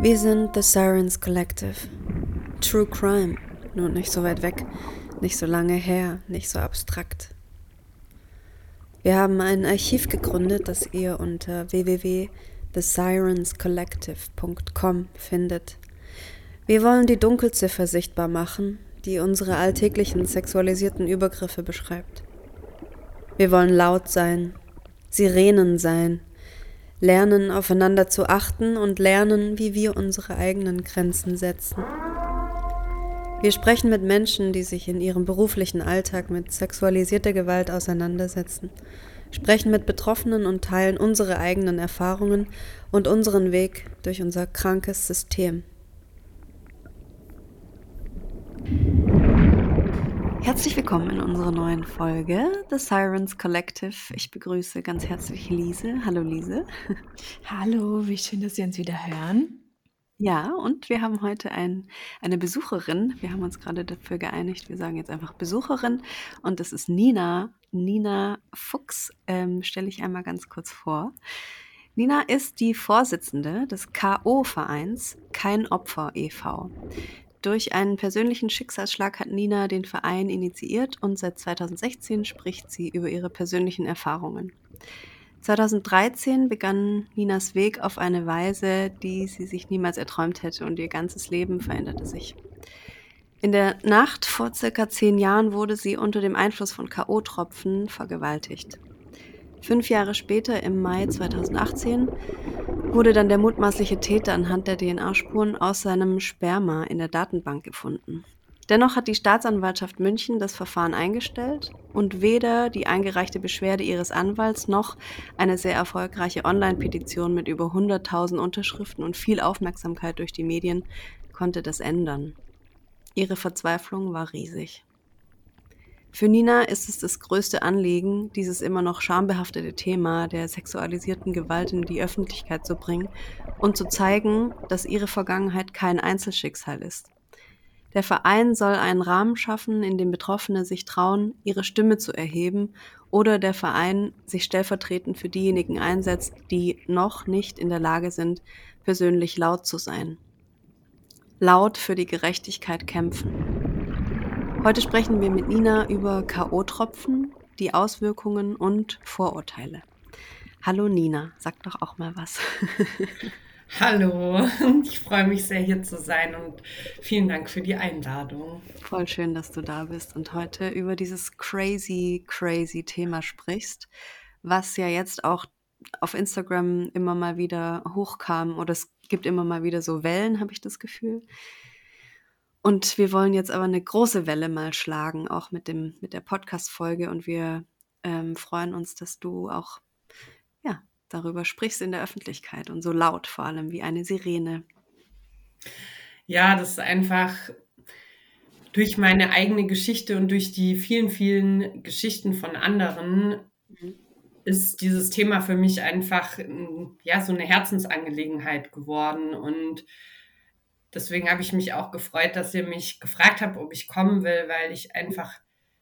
Wir sind The Sirens Collective. True Crime. Nur nicht so weit weg, nicht so lange her, nicht so abstrakt. Wir haben ein Archiv gegründet, das ihr unter www.thesirenscollective.com findet. Wir wollen die Dunkelziffer sichtbar machen, die unsere alltäglichen sexualisierten Übergriffe beschreibt. Wir wollen laut sein, Sirenen sein, lernen aufeinander zu achten und lernen, wie wir unsere eigenen Grenzen setzen. Wir sprechen mit Menschen, die sich in ihrem beruflichen Alltag mit sexualisierter Gewalt auseinandersetzen, sprechen mit Betroffenen und teilen unsere eigenen Erfahrungen und unseren Weg durch unser krankes System. Herzlich willkommen in unserer neuen Folge The Sirens Collective. Ich begrüße ganz herzlich Lise. Hallo Lise. Hallo, wie schön, dass Sie uns wieder hören. Ja, und wir haben heute ein, eine Besucherin. Wir haben uns gerade dafür geeinigt. Wir sagen jetzt einfach Besucherin. Und das ist Nina. Nina Fuchs ähm, stelle ich einmal ganz kurz vor. Nina ist die Vorsitzende des KO-Vereins Kein Opfer e.V. Durch einen persönlichen Schicksalsschlag hat Nina den Verein initiiert und seit 2016 spricht sie über ihre persönlichen Erfahrungen. 2013 begann Ninas Weg auf eine Weise, die sie sich niemals erträumt hätte und ihr ganzes Leben veränderte sich. In der Nacht vor circa zehn Jahren wurde sie unter dem Einfluss von K.O.-Tropfen vergewaltigt. Fünf Jahre später, im Mai 2018, wurde dann der mutmaßliche Täter anhand der DNA-Spuren aus seinem Sperma in der Datenbank gefunden. Dennoch hat die Staatsanwaltschaft München das Verfahren eingestellt und weder die eingereichte Beschwerde ihres Anwalts noch eine sehr erfolgreiche Online-Petition mit über 100.000 Unterschriften und viel Aufmerksamkeit durch die Medien konnte das ändern. Ihre Verzweiflung war riesig. Für Nina ist es das größte Anliegen, dieses immer noch schambehaftete Thema der sexualisierten Gewalt in die Öffentlichkeit zu bringen und zu zeigen, dass ihre Vergangenheit kein Einzelschicksal ist. Der Verein soll einen Rahmen schaffen, in dem Betroffene sich trauen, ihre Stimme zu erheben oder der Verein sich stellvertretend für diejenigen einsetzt, die noch nicht in der Lage sind, persönlich laut zu sein. Laut für die Gerechtigkeit kämpfen. Heute sprechen wir mit Nina über K.O.-Tropfen, die Auswirkungen und Vorurteile. Hallo Nina, sag doch auch mal was. Hallo, ich freue mich sehr hier zu sein und vielen Dank für die Einladung. Voll schön, dass du da bist und heute über dieses crazy, crazy Thema sprichst, was ja jetzt auch auf Instagram immer mal wieder hochkam oder es gibt immer mal wieder so Wellen, habe ich das Gefühl. Und wir wollen jetzt aber eine große Welle mal schlagen, auch mit, dem, mit der Podcast-Folge. Und wir ähm, freuen uns, dass du auch ja, darüber sprichst in der Öffentlichkeit und so laut vor allem wie eine Sirene. Ja, das ist einfach durch meine eigene Geschichte und durch die vielen, vielen Geschichten von anderen mhm. ist dieses Thema für mich einfach ja so eine Herzensangelegenheit geworden und deswegen habe ich mich auch gefreut, dass ihr mich gefragt habt, ob ich kommen will, weil ich einfach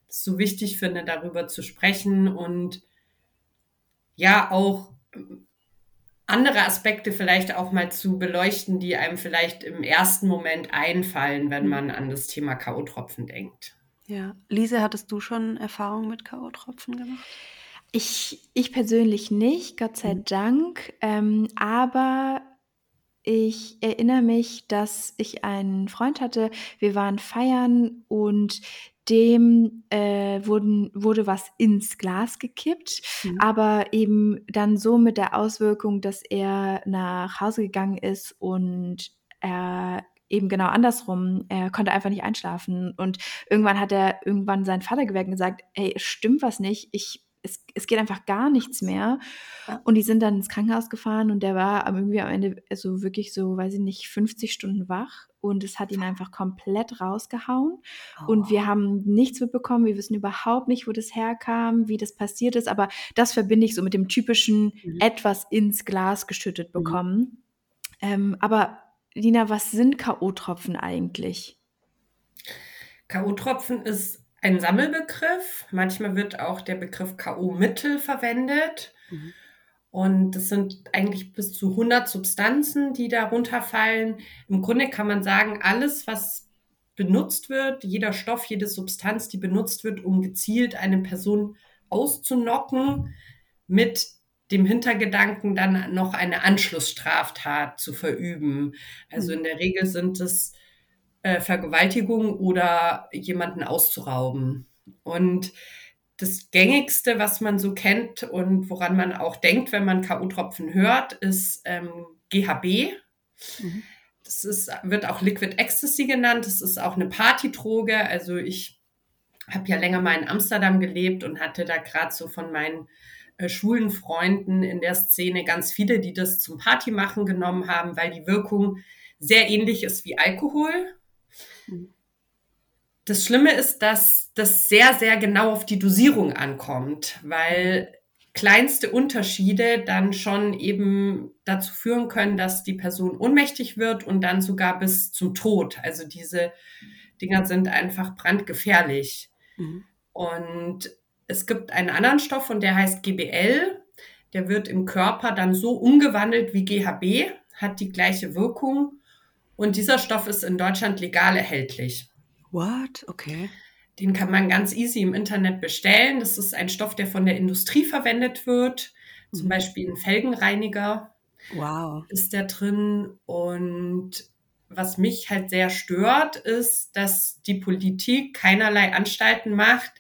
es so wichtig finde, darüber zu sprechen und ja auch andere Aspekte vielleicht auch mal zu beleuchten, die einem vielleicht im ersten Moment einfallen, wenn mhm. man an das Thema K.O.-Tropfen denkt. Ja, Lise, hattest du schon Erfahrungen mit K.O.-Tropfen gemacht? Ich, ich persönlich nicht, Gott sei mhm. Dank. Ähm, aber ich erinnere mich, dass ich einen Freund hatte. Wir waren feiern und dem äh, wurden, wurde was ins Glas gekippt, mhm. aber eben dann so mit der Auswirkung, dass er nach Hause gegangen ist und er eben genau andersrum. Er konnte einfach nicht einschlafen. Und irgendwann hat er irgendwann seinen Vater geweckt und gesagt, hey, stimmt was nicht. Ich es, es geht einfach gar nichts mehr. Und die sind dann ins Krankenhaus gefahren und der war irgendwie am Ende also wirklich so, weiß ich nicht, 50 Stunden wach und es hat ihn einfach komplett rausgehauen. Oh. Und wir haben nichts mitbekommen. Wir wissen überhaupt nicht, wo das herkam, wie das passiert ist. Aber das verbinde ich so mit dem typischen mhm. etwas ins Glas geschüttet mhm. bekommen. Mhm. Ähm, aber Lina, was sind K.O.-Tropfen eigentlich? K.O.-Tropfen ist ein Sammelbegriff. Manchmal wird auch der Begriff K.O.-Mittel verwendet. Mhm. Und das sind eigentlich bis zu 100 Substanzen, die da runterfallen. Im Grunde kann man sagen, alles, was benutzt wird, jeder Stoff, jede Substanz, die benutzt wird, um gezielt eine Person auszunocken, mit dem Hintergedanken dann noch eine Anschlussstraftat zu verüben. Also in der Regel sind es äh, Vergewaltigung oder jemanden auszurauben. Und das gängigste, was man so kennt und woran man auch denkt, wenn man K.O.-Tropfen hört, ist ähm, GHB. Mhm. Das ist, wird auch Liquid Ecstasy genannt. Das ist auch eine Partydroge. Also ich habe ja länger mal in Amsterdam gelebt und hatte da gerade so von meinen äh, schwulen Freunden in der Szene ganz viele, die das zum Partymachen genommen haben, weil die Wirkung sehr ähnlich ist wie Alkohol. Das Schlimme ist, dass das sehr, sehr genau auf die Dosierung ankommt, weil kleinste Unterschiede dann schon eben dazu führen können, dass die Person ohnmächtig wird und dann sogar bis zum Tod. Also diese Dinger sind einfach brandgefährlich. Mhm. Und es gibt einen anderen Stoff und der heißt GBL. Der wird im Körper dann so umgewandelt wie GHB, hat die gleiche Wirkung. Und dieser Stoff ist in Deutschland legal erhältlich. What? Okay. Den kann man ganz easy im Internet bestellen. Das ist ein Stoff, der von der Industrie verwendet wird. Zum mhm. Beispiel ein Felgenreiniger. Wow. Ist der drin. Und was mich halt sehr stört, ist, dass die Politik keinerlei Anstalten macht,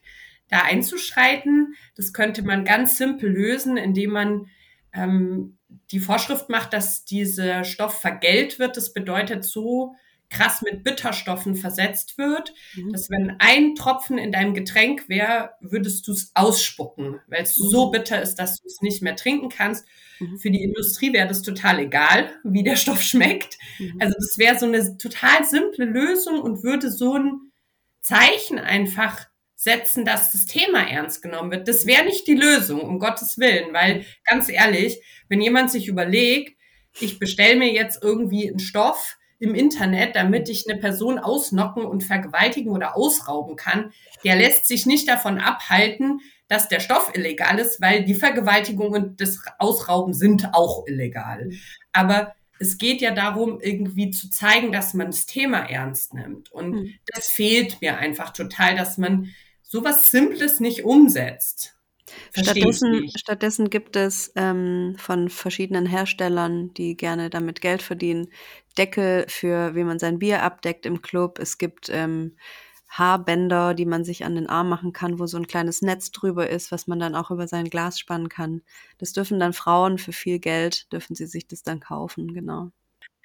da einzuschreiten. Das könnte man ganz simpel lösen, indem man ähm, die Vorschrift macht, dass dieser Stoff vergällt wird. Das bedeutet so krass mit Bitterstoffen versetzt wird, mhm. dass wenn ein Tropfen in deinem Getränk wäre, würdest du es ausspucken, weil es mhm. so bitter ist, dass du es nicht mehr trinken kannst. Mhm. Für die Industrie wäre das total egal, wie der Stoff schmeckt. Mhm. Also das wäre so eine total simple Lösung und würde so ein Zeichen einfach setzen, dass das Thema ernst genommen wird. Das wäre nicht die Lösung, um Gottes Willen, weil ganz ehrlich, wenn jemand sich überlegt, ich bestelle mir jetzt irgendwie einen Stoff im Internet, damit ich eine Person ausnocken und vergewaltigen oder ausrauben kann, der lässt sich nicht davon abhalten, dass der Stoff illegal ist, weil die Vergewaltigung und das Ausrauben sind auch illegal. Aber es geht ja darum, irgendwie zu zeigen, dass man das Thema ernst nimmt. Und mhm. das fehlt mir einfach total, dass man sowas Simples nicht umsetzt. Stattdessen, stattdessen, gibt es ähm, von verschiedenen Herstellern, die gerne damit Geld verdienen, Deckel für, wie man sein Bier abdeckt im Club. Es gibt ähm, Haarbänder, die man sich an den Arm machen kann, wo so ein kleines Netz drüber ist, was man dann auch über sein Glas spannen kann. Das dürfen dann Frauen für viel Geld, dürfen sie sich das dann kaufen, genau.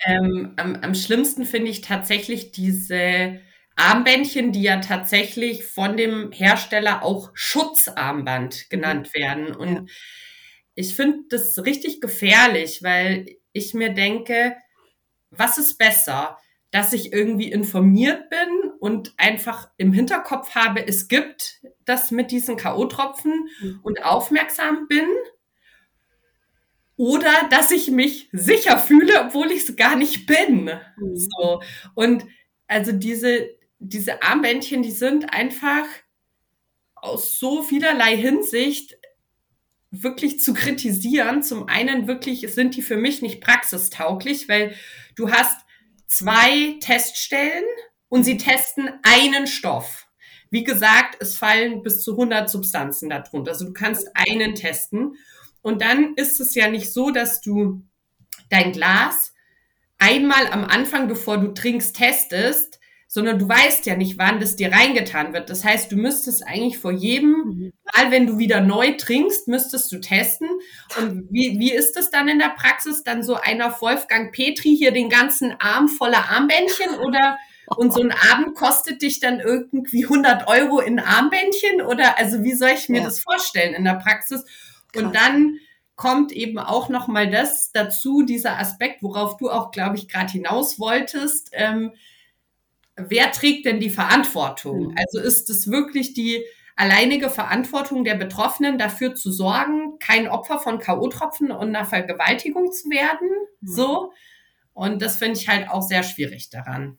Ähm, am, am schlimmsten finde ich tatsächlich diese Armbändchen, die ja tatsächlich von dem Hersteller auch Schutzarmband genannt mhm. werden. Und ja. ich finde das richtig gefährlich, weil ich mir denke, was ist besser? Dass ich irgendwie informiert bin und einfach im Hinterkopf habe, es gibt das mit diesen K.O.-Tropfen mhm. und aufmerksam bin. Oder dass ich mich sicher fühle, obwohl ich es gar nicht bin. Mhm. So. Und also diese, diese Armbändchen, die sind einfach aus so vielerlei Hinsicht wirklich zu kritisieren. Zum einen wirklich sind die für mich nicht praxistauglich, weil du hast zwei Teststellen und sie testen einen Stoff. Wie gesagt, es fallen bis zu 100 Substanzen darunter. Also du kannst einen testen. Und dann ist es ja nicht so, dass du dein Glas einmal am Anfang, bevor du trinkst, testest, sondern du weißt ja nicht, wann das dir reingetan wird. Das heißt, du müsstest eigentlich vor jedem mhm. Mal, wenn du wieder neu trinkst, müsstest du testen. Und wie, wie ist das dann in der Praxis? Dann so einer Wolfgang Petri hier den ganzen Arm voller Armbändchen oder und so ein Abend kostet dich dann irgendwie 100 Euro in Armbändchen oder also wie soll ich mir ja. das vorstellen in der Praxis? Krass. Und dann kommt eben auch noch mal das dazu, dieser Aspekt, worauf du auch, glaube ich, gerade hinaus wolltest. Ähm, wer trägt denn die Verantwortung? Mhm. Also ist es wirklich die alleinige Verantwortung der Betroffenen dafür zu sorgen, kein Opfer von K.O.-Tropfen und einer Vergewaltigung zu werden? So. Und das finde ich halt auch sehr schwierig daran.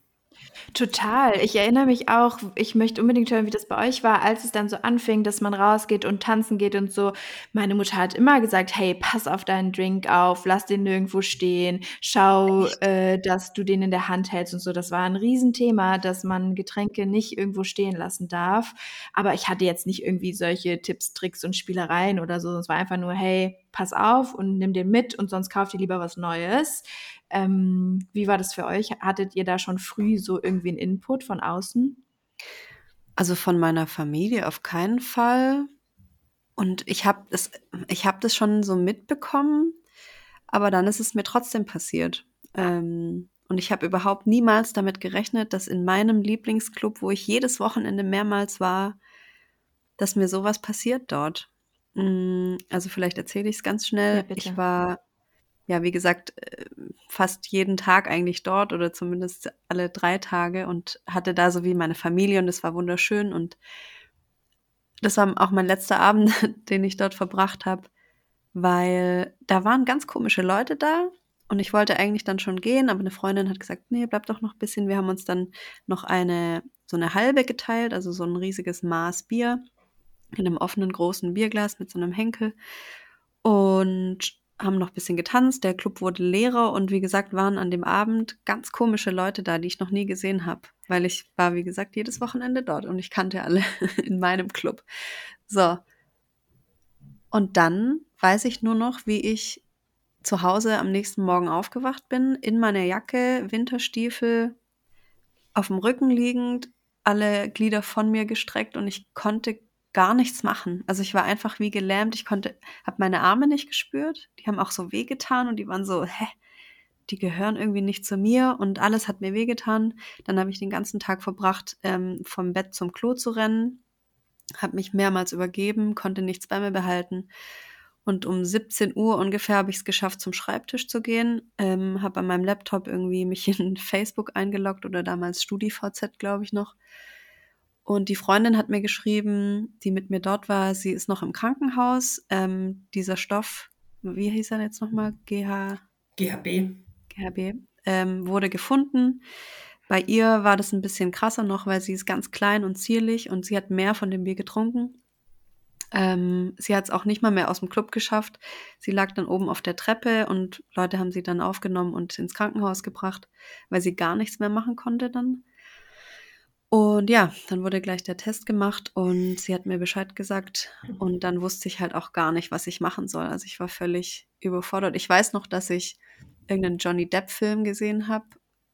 Total. Ich erinnere mich auch, ich möchte unbedingt hören, wie das bei euch war, als es dann so anfing, dass man rausgeht und tanzen geht und so. Meine Mutter hat immer gesagt, hey, pass auf deinen Drink auf, lass den nirgendwo stehen, schau, äh, dass du den in der Hand hältst und so. Das war ein Riesenthema, dass man Getränke nicht irgendwo stehen lassen darf. Aber ich hatte jetzt nicht irgendwie solche Tipps, Tricks und Spielereien oder so. Es war einfach nur, hey, pass auf und nimm den mit und sonst kauf dir lieber was Neues. Ähm, wie war das für euch? Hattet ihr da schon früh so irgendwie einen Input von außen? Also von meiner Familie auf keinen Fall. Und ich habe das, ich habe das schon so mitbekommen, aber dann ist es mir trotzdem passiert. Ähm, und ich habe überhaupt niemals damit gerechnet, dass in meinem Lieblingsclub, wo ich jedes Wochenende mehrmals war, dass mir sowas passiert dort. Mm, also vielleicht erzähle ich es ganz schnell. Ja, ich war ja, wie gesagt, äh, fast jeden Tag eigentlich dort oder zumindest alle drei Tage und hatte da so wie meine Familie und es war wunderschön und das war auch mein letzter Abend, den ich dort verbracht habe, weil da waren ganz komische Leute da und ich wollte eigentlich dann schon gehen, aber eine Freundin hat gesagt, nee, bleib doch noch ein bisschen. Wir haben uns dann noch eine, so eine halbe geteilt, also so ein riesiges Maß Bier in einem offenen großen Bierglas mit so einem Henkel. Und haben noch ein bisschen getanzt, der Club wurde leerer und wie gesagt waren an dem Abend ganz komische Leute da, die ich noch nie gesehen habe, weil ich war, wie gesagt, jedes Wochenende dort und ich kannte alle in meinem Club. So. Und dann weiß ich nur noch, wie ich zu Hause am nächsten Morgen aufgewacht bin, in meiner Jacke, Winterstiefel, auf dem Rücken liegend, alle Glieder von mir gestreckt und ich konnte gar nichts machen. Also ich war einfach wie gelähmt. Ich konnte, habe meine Arme nicht gespürt. Die haben auch so wehgetan und die waren so, hä, die gehören irgendwie nicht zu mir und alles hat mir wehgetan. Dann habe ich den ganzen Tag verbracht, ähm, vom Bett zum Klo zu rennen, habe mich mehrmals übergeben, konnte nichts bei mir behalten. Und um 17 Uhr ungefähr habe ich es geschafft, zum Schreibtisch zu gehen. Ähm, habe an meinem Laptop irgendwie mich in Facebook eingeloggt oder damals StudiVZ, glaube ich noch. Und die Freundin hat mir geschrieben, die mit mir dort war, sie ist noch im Krankenhaus. Ähm, dieser Stoff, wie hieß er jetzt nochmal? GH GHB. GHB, ähm, wurde gefunden. Bei ihr war das ein bisschen krasser noch, weil sie ist ganz klein und zierlich und sie hat mehr von dem Bier getrunken. Ähm, sie hat es auch nicht mal mehr aus dem Club geschafft. Sie lag dann oben auf der Treppe und Leute haben sie dann aufgenommen und ins Krankenhaus gebracht, weil sie gar nichts mehr machen konnte dann. Und ja, dann wurde gleich der Test gemacht und sie hat mir Bescheid gesagt und dann wusste ich halt auch gar nicht, was ich machen soll. Also ich war völlig überfordert. Ich weiß noch, dass ich irgendeinen Johnny Depp-Film gesehen habe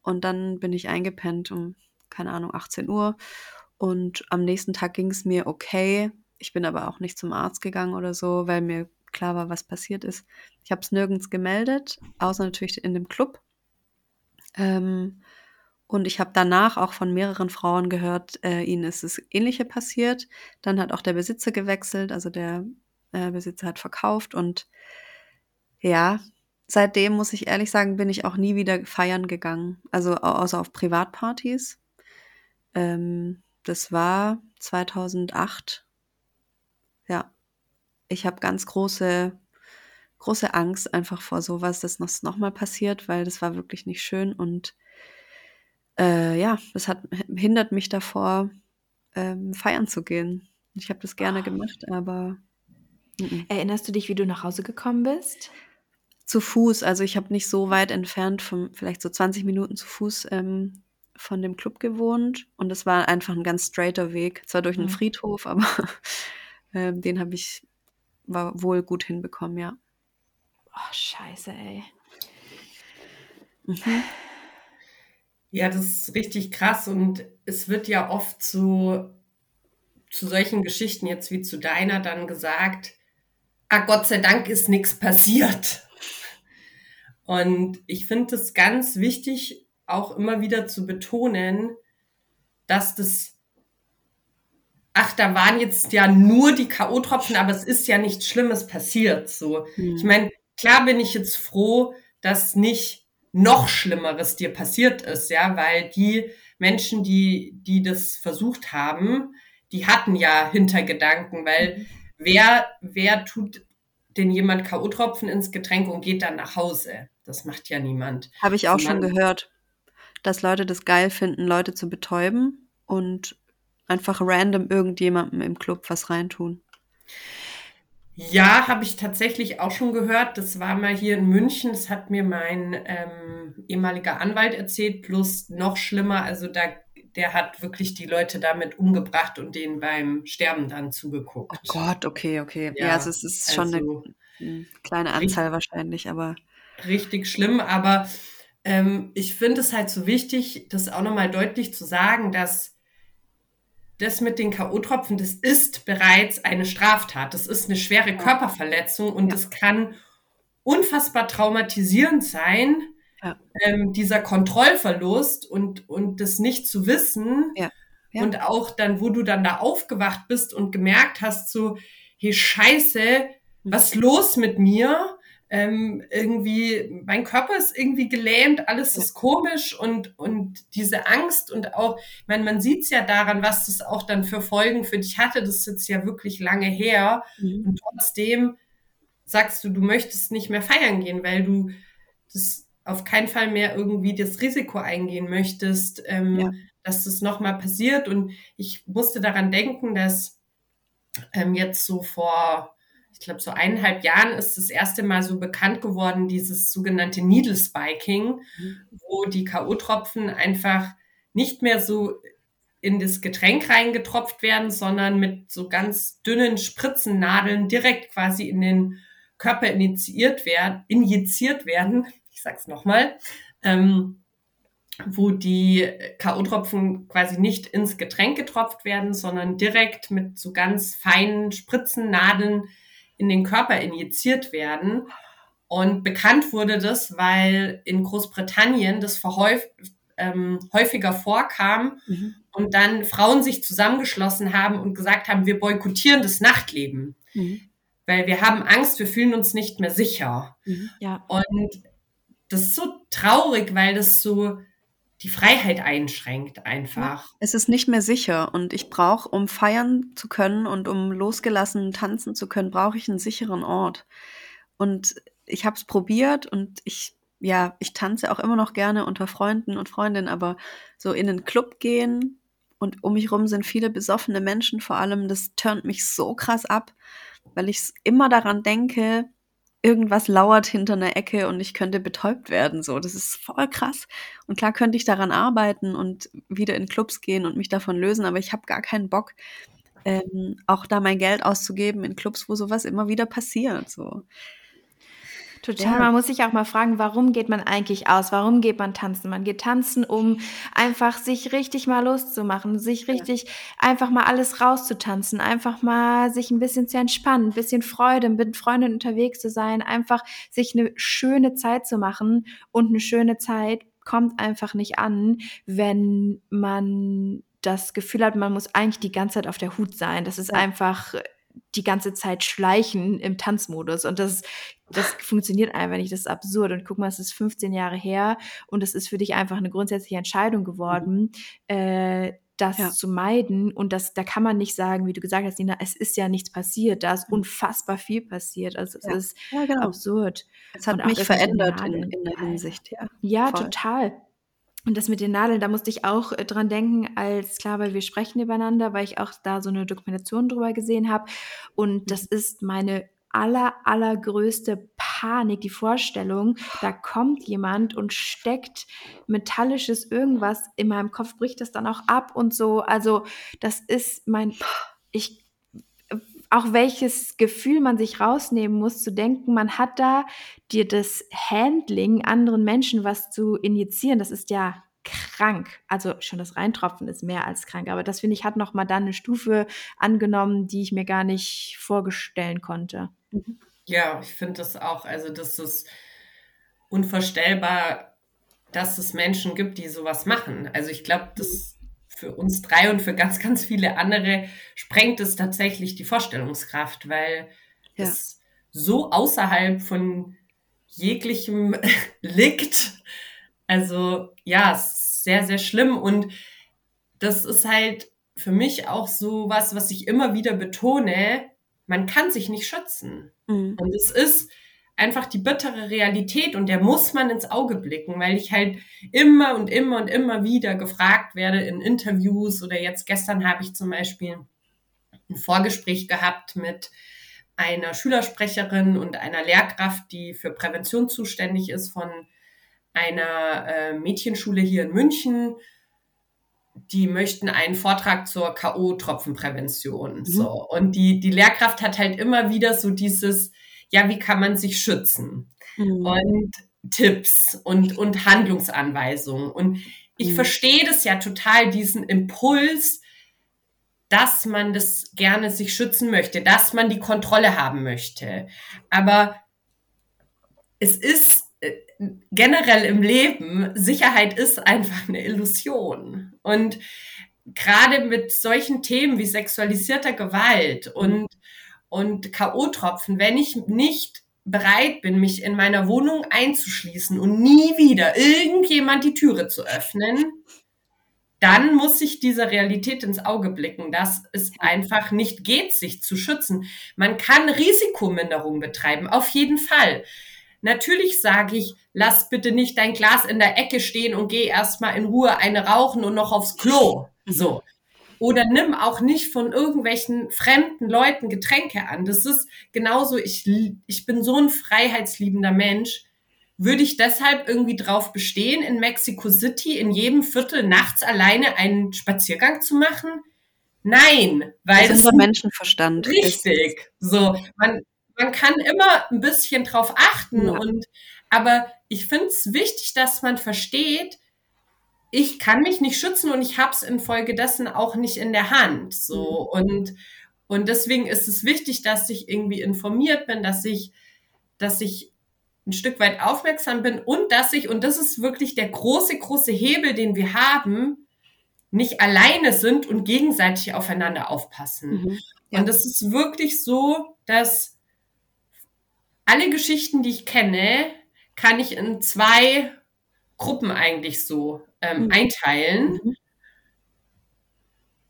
und dann bin ich eingepennt um, keine Ahnung, 18 Uhr und am nächsten Tag ging es mir okay. Ich bin aber auch nicht zum Arzt gegangen oder so, weil mir klar war, was passiert ist. Ich habe es nirgends gemeldet, außer natürlich in dem Club. Ähm, und ich habe danach auch von mehreren Frauen gehört, äh, ihnen ist das Ähnliche passiert. Dann hat auch der Besitzer gewechselt, also der äh, Besitzer hat verkauft. Und ja, seitdem muss ich ehrlich sagen, bin ich auch nie wieder feiern gegangen. Also außer auf Privatpartys. Ähm, das war 2008. Ja, ich habe ganz große, große Angst einfach vor sowas, dass das nochmal passiert, weil das war wirklich nicht schön und äh, ja, das hat, hindert mich davor, ähm, feiern zu gehen. Ich habe das gerne oh. gemacht, aber. N Erinnerst du dich, wie du nach Hause gekommen bist? Zu Fuß, also ich habe nicht so weit entfernt, vom, vielleicht so 20 Minuten zu Fuß ähm, von dem Club gewohnt. Und es war einfach ein ganz straighter Weg. Zwar durch einen mhm. Friedhof, aber äh, den habe ich war wohl gut hinbekommen, ja. Oh, scheiße, ey. Mhm. Ja, das ist richtig krass und es wird ja oft so zu solchen Geschichten jetzt wie zu deiner dann gesagt, ah Gott sei Dank ist nichts passiert. Und ich finde es ganz wichtig, auch immer wieder zu betonen, dass das, ach, da waren jetzt ja nur die K.O.-Tropfen, aber es ist ja nichts Schlimmes passiert. So, hm. ich meine, klar bin ich jetzt froh, dass nicht noch Schlimmeres dir passiert ist, ja, weil die Menschen, die, die das versucht haben, die hatten ja Hintergedanken, weil wer, wer tut denn jemand K.O.-Tropfen ins Getränk und geht dann nach Hause? Das macht ja niemand. Habe ich auch schon gehört. dass Leute das geil finden, Leute zu betäuben und einfach random irgendjemandem im Club was reintun. Ja, habe ich tatsächlich auch schon gehört. Das war mal hier in München. Das hat mir mein ähm, ehemaliger Anwalt erzählt. Plus noch schlimmer, also da, der hat wirklich die Leute damit umgebracht und denen beim Sterben dann zugeguckt. Oh Gott, okay, okay. Ja, ja also es ist schon also, eine kleine Anzahl richtig, wahrscheinlich, aber. Richtig schlimm, aber ähm, ich finde es halt so wichtig, das auch nochmal deutlich zu sagen, dass das mit den K.O.-Tropfen, das ist bereits eine Straftat. Das ist eine schwere Körperverletzung und ja. das kann unfassbar traumatisierend sein, ja. ähm, dieser Kontrollverlust und, und das nicht zu wissen. Ja. Und auch dann, wo du dann da aufgewacht bist und gemerkt hast, so, hey, scheiße, mhm. was los mit mir? Ähm, irgendwie, mein Körper ist irgendwie gelähmt, alles ist komisch und, und diese Angst und auch, ich meine, man sieht es ja daran, was das auch dann für Folgen für dich hatte, das ist jetzt ja wirklich lange her mhm. und trotzdem sagst du, du möchtest nicht mehr feiern gehen, weil du das auf keinen Fall mehr irgendwie das Risiko eingehen möchtest, ähm, ja. dass das nochmal passiert und ich musste daran denken, dass ähm, jetzt so vor ich glaube, so eineinhalb Jahren ist das erste Mal so bekannt geworden, dieses sogenannte Needle Spiking, mhm. wo die K.O.-Tropfen einfach nicht mehr so in das Getränk reingetropft werden, sondern mit so ganz dünnen Spritzennadeln direkt quasi in den Körper initiiert werden, injiziert werden. Ich sag's nochmal. Ähm, wo die K.O.-Tropfen quasi nicht ins Getränk getropft werden, sondern direkt mit so ganz feinen Spritzennadeln in den Körper injiziert werden. Und bekannt wurde das, weil in Großbritannien das verhäuft, ähm, häufiger vorkam mhm. und dann Frauen sich zusammengeschlossen haben und gesagt haben, wir boykottieren das Nachtleben. Mhm. Weil wir haben Angst, wir fühlen uns nicht mehr sicher. Mhm. Ja. Und das ist so traurig, weil das so die Freiheit einschränkt einfach. Es ist nicht mehr sicher und ich brauche, um feiern zu können und um losgelassen tanzen zu können, brauche ich einen sicheren Ort. Und ich habe es probiert und ich, ja, ich tanze auch immer noch gerne unter Freunden und Freundinnen, aber so in einen Club gehen und um mich rum sind viele besoffene Menschen vor allem, das turnt mich so krass ab, weil ich immer daran denke, irgendwas lauert hinter einer Ecke und ich könnte betäubt werden. So, das ist voll krass. Und klar könnte ich daran arbeiten und wieder in Clubs gehen und mich davon lösen, aber ich habe gar keinen Bock, ähm, auch da mein Geld auszugeben in Clubs, wo sowas immer wieder passiert. So. Total. Ja. Man muss sich auch mal fragen, warum geht man eigentlich aus? Warum geht man tanzen? Man geht tanzen, um einfach sich richtig mal loszumachen, sich richtig ja. einfach mal alles rauszutanzen, einfach mal sich ein bisschen zu entspannen, ein bisschen Freude, mit Freunden unterwegs zu sein, einfach sich eine schöne Zeit zu machen. Und eine schöne Zeit kommt einfach nicht an, wenn man das Gefühl hat, man muss eigentlich die ganze Zeit auf der Hut sein. Das ist ja. einfach die ganze Zeit schleichen im Tanzmodus. Und das, das funktioniert einfach nicht. Das ist absurd. Und guck mal, es ist 15 Jahre her und es ist für dich einfach eine grundsätzliche Entscheidung geworden, mhm. äh, das ja. zu meiden. Und das, da kann man nicht sagen, wie du gesagt hast, Nina, es ist ja nichts passiert. Da ist mhm. unfassbar viel passiert. Also es ja. ist ja, genau. absurd. Es hat mich verändert in, in, der Hinsicht, ja. Ja, Voll. total. Und das mit den Nadeln, da musste ich auch äh, dran denken, als klar, weil wir sprechen übereinander, weil ich auch da so eine Dokumentation drüber gesehen habe. Und das mhm. ist meine aller, allergrößte Panik, die Vorstellung, da kommt jemand und steckt metallisches irgendwas in meinem Kopf, bricht das dann auch ab und so. Also, das ist mein, ich, auch welches Gefühl man sich rausnehmen muss, zu denken, man hat da dir das Handling anderen Menschen was zu injizieren, das ist ja krank. Also schon das Reintropfen ist mehr als krank, aber das finde ich hat noch mal dann eine Stufe angenommen, die ich mir gar nicht vorstellen konnte. Mhm. Ja, ich finde das auch, also das ist unvorstellbar, dass es Menschen gibt, die sowas machen. Also ich glaube, das für uns drei und für ganz, ganz viele andere sprengt es tatsächlich die Vorstellungskraft, weil ja. es so außerhalb von jeglichem liegt. Also ja, es ist sehr, sehr schlimm und das ist halt für mich auch so was, was ich immer wieder betone. Man kann sich nicht schützen. Mhm. Und es ist einfach die bittere Realität und der muss man ins Auge blicken, weil ich halt immer und immer und immer wieder gefragt werde in Interviews oder jetzt gestern habe ich zum Beispiel ein Vorgespräch gehabt mit einer Schülersprecherin und einer Lehrkraft, die für Prävention zuständig ist von einer äh, Mädchenschule hier in München. Die möchten einen Vortrag zur K.O.-Tropfenprävention. Mhm. So. Und die, die Lehrkraft hat halt immer wieder so dieses, ja, wie kann man sich schützen? Mhm. Und Tipps und, und Handlungsanweisungen. Und ich mhm. verstehe das ja total, diesen Impuls, dass man das gerne sich schützen möchte, dass man die Kontrolle haben möchte. Aber es ist äh, generell im Leben, Sicherheit ist einfach eine Illusion. Und gerade mit solchen Themen wie sexualisierter Gewalt und, und K.O.-Tropfen, wenn ich nicht bereit bin, mich in meiner Wohnung einzuschließen und nie wieder irgendjemand die Türe zu öffnen, dann muss ich dieser Realität ins Auge blicken, dass es einfach nicht geht, sich zu schützen. Man kann Risikominderung betreiben, auf jeden Fall. Natürlich sage ich, lass bitte nicht dein Glas in der Ecke stehen und geh erstmal in Ruhe eine rauchen und noch aufs Klo. So. Oder nimm auch nicht von irgendwelchen fremden Leuten Getränke an. Das ist genauso, ich, ich bin so ein freiheitsliebender Mensch würde ich deshalb irgendwie drauf bestehen, in Mexico City in jedem Viertel nachts alleine einen Spaziergang zu machen? Nein, weil das ist Menschenverstand. Richtig. So, man, man kann immer ein bisschen drauf achten ja. und aber ich finde es wichtig, dass man versteht, ich kann mich nicht schützen und ich habe es infolgedessen auch nicht in der Hand. So mhm. und und deswegen ist es wichtig, dass ich irgendwie informiert bin, dass ich dass ich ein Stück weit aufmerksam bin und dass ich, und das ist wirklich der große, große Hebel, den wir haben, nicht alleine sind und gegenseitig aufeinander aufpassen. Mhm, ja. Und das ist wirklich so, dass alle Geschichten, die ich kenne, kann ich in zwei Gruppen eigentlich so ähm, mhm. einteilen. Mhm.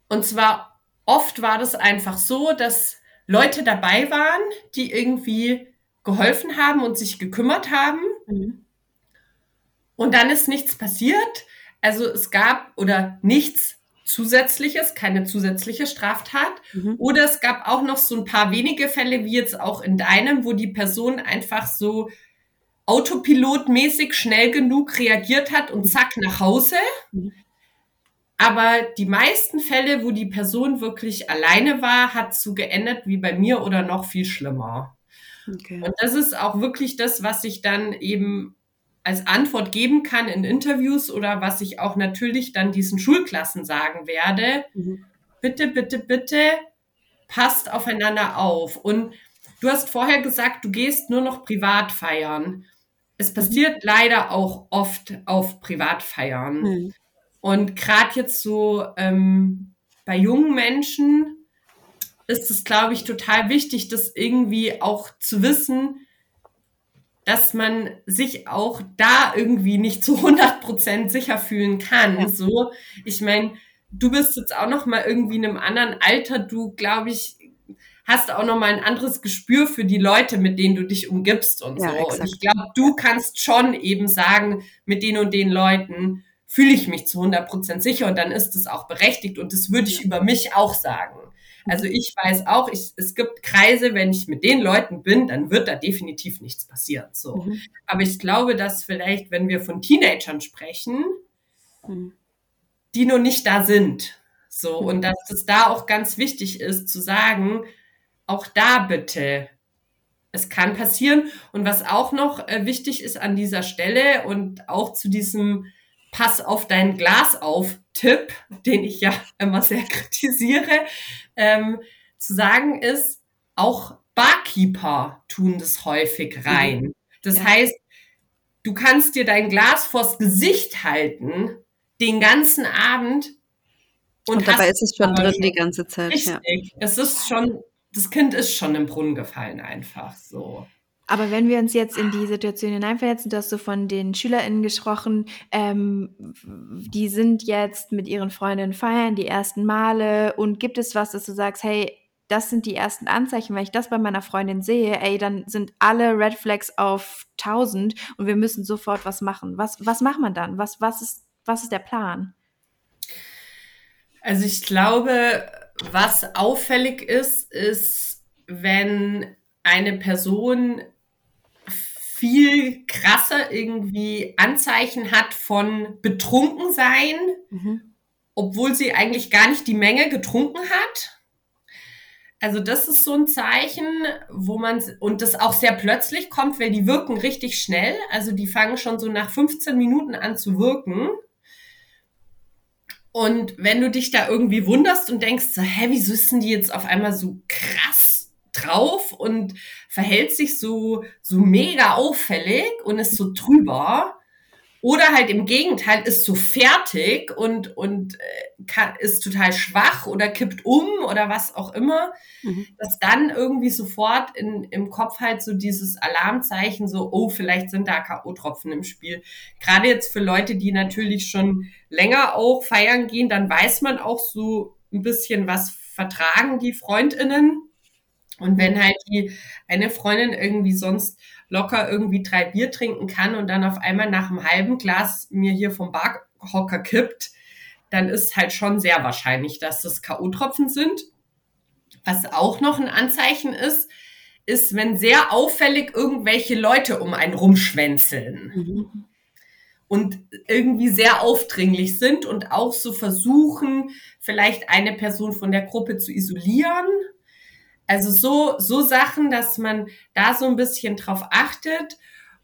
Und zwar oft war das einfach so, dass Leute dabei waren, die irgendwie geholfen haben und sich gekümmert haben. Mhm. Und dann ist nichts passiert. Also es gab oder nichts Zusätzliches, keine zusätzliche Straftat. Mhm. Oder es gab auch noch so ein paar wenige Fälle, wie jetzt auch in deinem, wo die Person einfach so autopilotmäßig schnell genug reagiert hat und zack nach Hause. Mhm. Aber die meisten Fälle, wo die Person wirklich alleine war, hat so geendet wie bei mir oder noch viel schlimmer. Okay. Und das ist auch wirklich das, was ich dann eben als Antwort geben kann in Interviews oder was ich auch natürlich dann diesen Schulklassen sagen werde. Mhm. Bitte, bitte, bitte passt aufeinander auf. Und du hast vorher gesagt, du gehst nur noch privat feiern. Es mhm. passiert leider auch oft auf Privatfeiern. Mhm. Und gerade jetzt so ähm, bei jungen Menschen ist es, glaube ich, total wichtig, das irgendwie auch zu wissen, dass man sich auch da irgendwie nicht zu 100 Prozent sicher fühlen kann. Ja. So, ich meine, du bist jetzt auch noch mal irgendwie in einem anderen Alter. Du, glaube ich, hast auch noch mal ein anderes Gespür für die Leute, mit denen du dich umgibst und ja, so. Exakt. Und ich glaube, du kannst schon eben sagen, mit den und den Leuten fühle ich mich zu 100 Prozent sicher und dann ist es auch berechtigt und das würde ich über mich auch sagen. Also ich weiß auch, ich, es gibt Kreise, wenn ich mit den Leuten bin, dann wird da definitiv nichts passieren. So. Mhm. Aber ich glaube, dass vielleicht, wenn wir von Teenagern sprechen, mhm. die noch nicht da sind. So, mhm. und dass es da auch ganz wichtig ist zu sagen, auch da bitte es kann passieren. Und was auch noch äh, wichtig ist an dieser Stelle und auch zu diesem Pass auf dein Glas auf Tipp, den ich ja immer sehr kritisiere, ähm, zu sagen ist, auch Barkeeper tun das häufig rein. Mhm. Das ja. heißt, du kannst dir dein Glas vors Gesicht halten, den ganzen Abend. Und, und dabei ist es schon drin die ganze Zeit. Richtig. Ja. Es ist schon, das Kind ist schon im Brunnen gefallen, einfach so. Aber wenn wir uns jetzt in die Situation hineinversetzen, du hast so von den SchülerInnen gesprochen, ähm, die sind jetzt mit ihren Freundinnen feiern, die ersten Male und gibt es was, dass du sagst, hey, das sind die ersten Anzeichen. Wenn ich das bei meiner Freundin sehe, ey, dann sind alle Red Flags auf 1000 und wir müssen sofort was machen. Was, was macht man dann? Was, was, ist, was ist der Plan? Also ich glaube, was auffällig ist, ist, wenn eine Person viel krasser irgendwie Anzeichen hat von Betrunkensein, mhm. obwohl sie eigentlich gar nicht die Menge getrunken hat. Also das ist so ein Zeichen, wo man, und das auch sehr plötzlich kommt, weil die wirken richtig schnell. Also die fangen schon so nach 15 Minuten an zu wirken. Und wenn du dich da irgendwie wunderst und denkst, so, hä, wieso ist denn die jetzt auf einmal so krass drauf und verhält sich so, so mega auffällig und ist so drüber, oder halt im Gegenteil, ist so fertig und, und äh, kann, ist total schwach oder kippt um oder was auch immer, mhm. dass dann irgendwie sofort in, im Kopf halt so dieses Alarmzeichen so, oh, vielleicht sind da K.O.-Tropfen im Spiel. Gerade jetzt für Leute, die natürlich schon länger auch feiern gehen, dann weiß man auch so ein bisschen, was vertragen die FreundInnen. Und wenn halt die eine Freundin irgendwie sonst locker irgendwie drei Bier trinken kann und dann auf einmal nach einem halben Glas mir hier vom Barhocker kippt, dann ist halt schon sehr wahrscheinlich, dass das K.O.-Tropfen sind. Was auch noch ein Anzeichen ist, ist, wenn sehr auffällig irgendwelche Leute um einen rumschwänzeln. Mhm. Und irgendwie sehr aufdringlich sind und auch so versuchen, vielleicht eine Person von der Gruppe zu isolieren also so, so Sachen, dass man da so ein bisschen drauf achtet.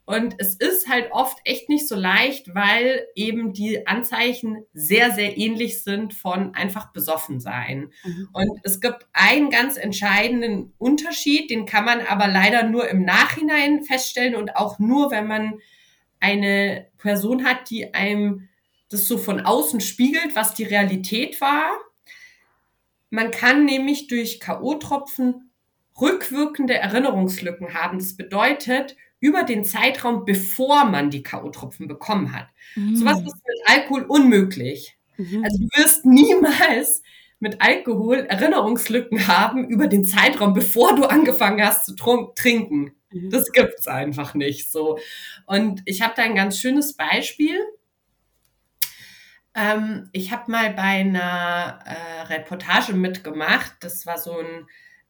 Und es ist halt oft echt nicht so leicht, weil eben die Anzeichen sehr, sehr ähnlich sind von einfach besoffen sein. Mhm. Und es gibt einen ganz entscheidenden Unterschied, den kann man aber leider nur im Nachhinein feststellen und auch nur, wenn man eine Person hat, die einem das so von außen spiegelt, was die Realität war. Man kann nämlich durch K.O.-Tropfen rückwirkende Erinnerungslücken haben. Das bedeutet, über den Zeitraum, bevor man die K.O.-Tropfen bekommen hat. Mhm. Sowas ist mit Alkohol unmöglich. Mhm. Also du wirst niemals mit Alkohol Erinnerungslücken haben über den Zeitraum, bevor du angefangen hast zu trinken. Mhm. Das gibt's einfach nicht so. Und ich habe da ein ganz schönes Beispiel. Ähm, ich habe mal bei einer äh, Reportage mitgemacht. Das war so ein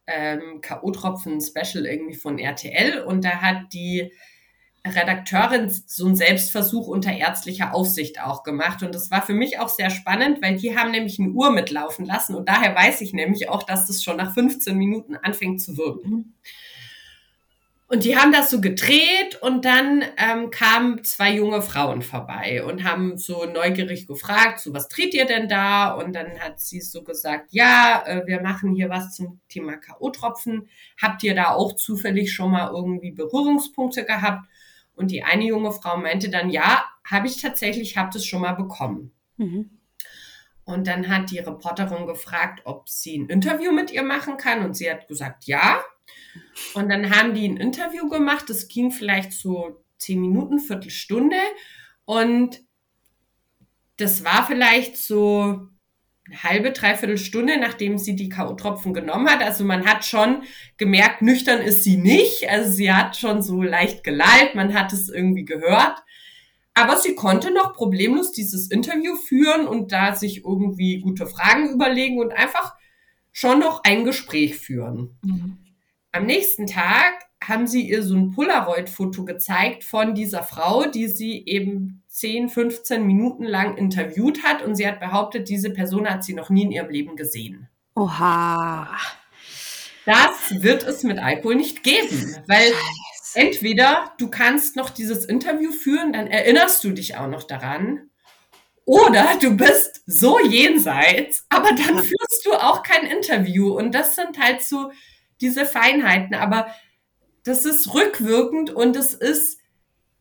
ähm, K.O.-Tropfen-Special irgendwie von RTL und da hat die Redakteurin so einen Selbstversuch unter ärztlicher Aufsicht auch gemacht. Und das war für mich auch sehr spannend, weil die haben nämlich eine Uhr mitlaufen lassen. Und daher weiß ich nämlich auch, dass das schon nach 15 Minuten anfängt zu wirken. Und die haben das so gedreht und dann ähm, kamen zwei junge Frauen vorbei und haben so neugierig gefragt, so was dreht ihr denn da? Und dann hat sie so gesagt, ja, äh, wir machen hier was zum Thema K.O.-Tropfen. Habt ihr da auch zufällig schon mal irgendwie Berührungspunkte gehabt? Und die eine junge Frau meinte dann, ja, habe ich tatsächlich, habe das schon mal bekommen. Mhm. Und dann hat die Reporterin gefragt, ob sie ein Interview mit ihr machen kann. Und sie hat gesagt, ja. Und dann haben die ein Interview gemacht. Das ging vielleicht so zehn Minuten, Viertelstunde. Und das war vielleicht so eine halbe, dreiviertel Stunde, nachdem sie die K.O.-Tropfen genommen hat. Also man hat schon gemerkt, nüchtern ist sie nicht. Also sie hat schon so leicht gelallt, man hat es irgendwie gehört. Aber sie konnte noch problemlos dieses Interview führen und da sich irgendwie gute Fragen überlegen und einfach schon noch ein Gespräch führen. Mhm. Am nächsten Tag haben sie ihr so ein Polaroid-Foto gezeigt von dieser Frau, die sie eben 10, 15 Minuten lang interviewt hat und sie hat behauptet, diese Person hat sie noch nie in ihrem Leben gesehen. Oha. Das wird es mit Alkohol nicht geben, weil entweder du kannst noch dieses Interview führen, dann erinnerst du dich auch noch daran, oder du bist so jenseits, aber dann führst du auch kein Interview und das sind halt so diese Feinheiten, aber das ist rückwirkend und es ist,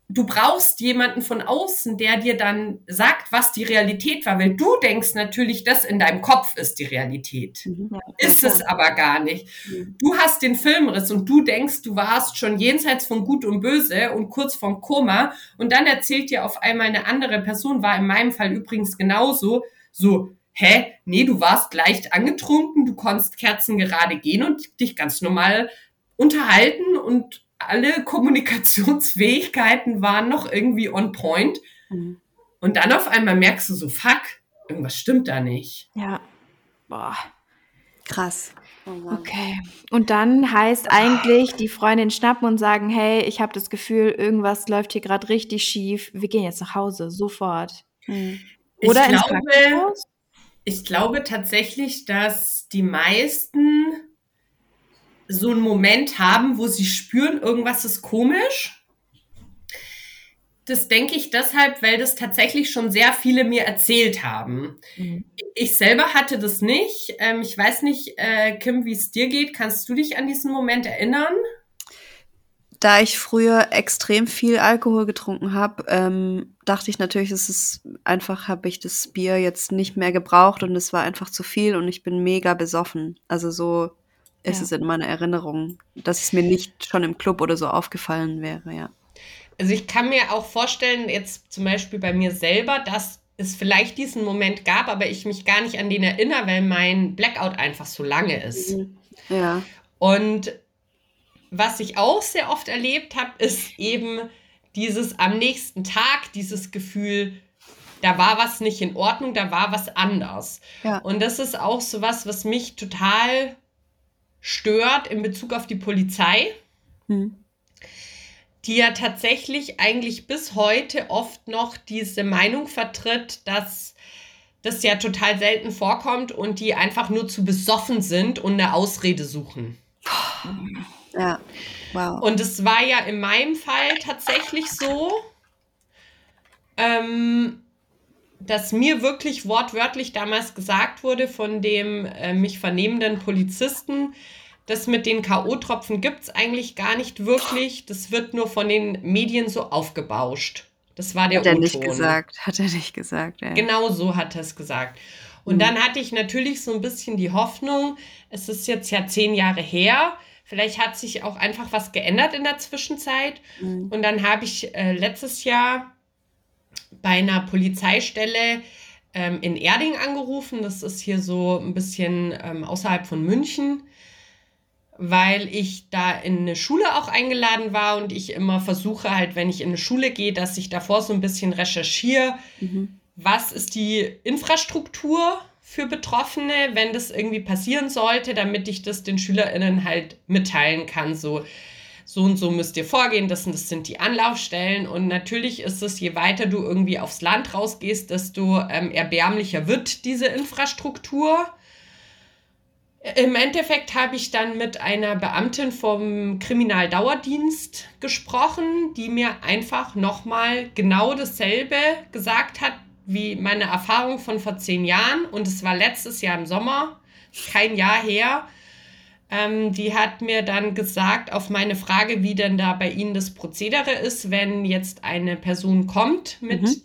du brauchst jemanden von außen, der dir dann sagt, was die Realität war, weil du denkst natürlich, das in deinem Kopf ist die Realität. Mhm. Ist es aber gar nicht. Mhm. Du hast den Filmriss und du denkst, du warst schon jenseits von Gut und Böse und kurz vom Koma und dann erzählt dir auf einmal eine andere Person, war in meinem Fall übrigens genauso, so, hä, nee, du warst leicht angetrunken, du konntest Kerzen gerade gehen und dich ganz normal unterhalten und alle Kommunikationsfähigkeiten waren noch irgendwie on point. Mhm. Und dann auf einmal merkst du so, fuck, irgendwas stimmt da nicht. Ja. Boah. Krass. Oh okay. Und dann heißt eigentlich die Freundin schnappen und sagen, hey, ich habe das Gefühl, irgendwas läuft hier gerade richtig schief. Wir gehen jetzt nach Hause, sofort. Hm. Oder ich ins glaube, Ich glaube tatsächlich, dass die meisten so einen Moment haben, wo sie spüren, irgendwas ist komisch das denke ich deshalb, weil das tatsächlich schon sehr viele mir erzählt haben. Mhm. Ich selber hatte das nicht. Ähm, ich weiß nicht, äh, Kim, wie es dir geht. Kannst du dich an diesen Moment erinnern? Da ich früher extrem viel Alkohol getrunken habe, ähm, dachte ich natürlich, es ist einfach, habe ich das Bier jetzt nicht mehr gebraucht und es war einfach zu viel und ich bin mega besoffen. Also so ist ja. es in meiner Erinnerung, dass es mir nicht schon im Club oder so aufgefallen wäre, ja. Also ich kann mir auch vorstellen, jetzt zum Beispiel bei mir selber, dass es vielleicht diesen Moment gab, aber ich mich gar nicht an den erinnere, weil mein Blackout einfach so lange ist. Ja. Und was ich auch sehr oft erlebt habe, ist eben dieses am nächsten Tag, dieses Gefühl, da war was nicht in Ordnung, da war was anders. Ja. Und das ist auch so was, was mich total stört in Bezug auf die Polizei. Hm die ja tatsächlich eigentlich bis heute oft noch diese Meinung vertritt, dass das ja total selten vorkommt und die einfach nur zu besoffen sind und eine Ausrede suchen. Ja, wow. Und es war ja in meinem Fall tatsächlich so, ähm, dass mir wirklich wortwörtlich damals gesagt wurde von dem äh, mich vernehmenden Polizisten, das mit den K.O.-Tropfen gibt es eigentlich gar nicht wirklich. Das wird nur von den Medien so aufgebauscht. Das war der Hat er nicht gesagt. Hat er nicht gesagt, ja. Genau so hat er es gesagt. Und mhm. dann hatte ich natürlich so ein bisschen die Hoffnung, es ist jetzt ja zehn Jahre her, vielleicht hat sich auch einfach was geändert in der Zwischenzeit. Mhm. Und dann habe ich äh, letztes Jahr bei einer Polizeistelle ähm, in Erding angerufen. Das ist hier so ein bisschen ähm, außerhalb von München weil ich da in eine Schule auch eingeladen war und ich immer versuche halt, wenn ich in eine Schule gehe, dass ich davor so ein bisschen recherchiere, mhm. was ist die Infrastruktur für Betroffene, wenn das irgendwie passieren sollte, damit ich das den SchülerInnen halt mitteilen kann, so so und so müsst ihr vorgehen, das, das sind die Anlaufstellen und natürlich ist es, je weiter du irgendwie aufs Land rausgehst, desto ähm, erbärmlicher wird diese Infrastruktur. Im Endeffekt habe ich dann mit einer Beamtin vom Kriminaldauerdienst gesprochen, die mir einfach nochmal genau dasselbe gesagt hat wie meine Erfahrung von vor zehn Jahren. Und es war letztes Jahr im Sommer, kein Jahr her. Ähm, die hat mir dann gesagt, auf meine Frage, wie denn da bei Ihnen das Prozedere ist, wenn jetzt eine Person kommt mit mhm.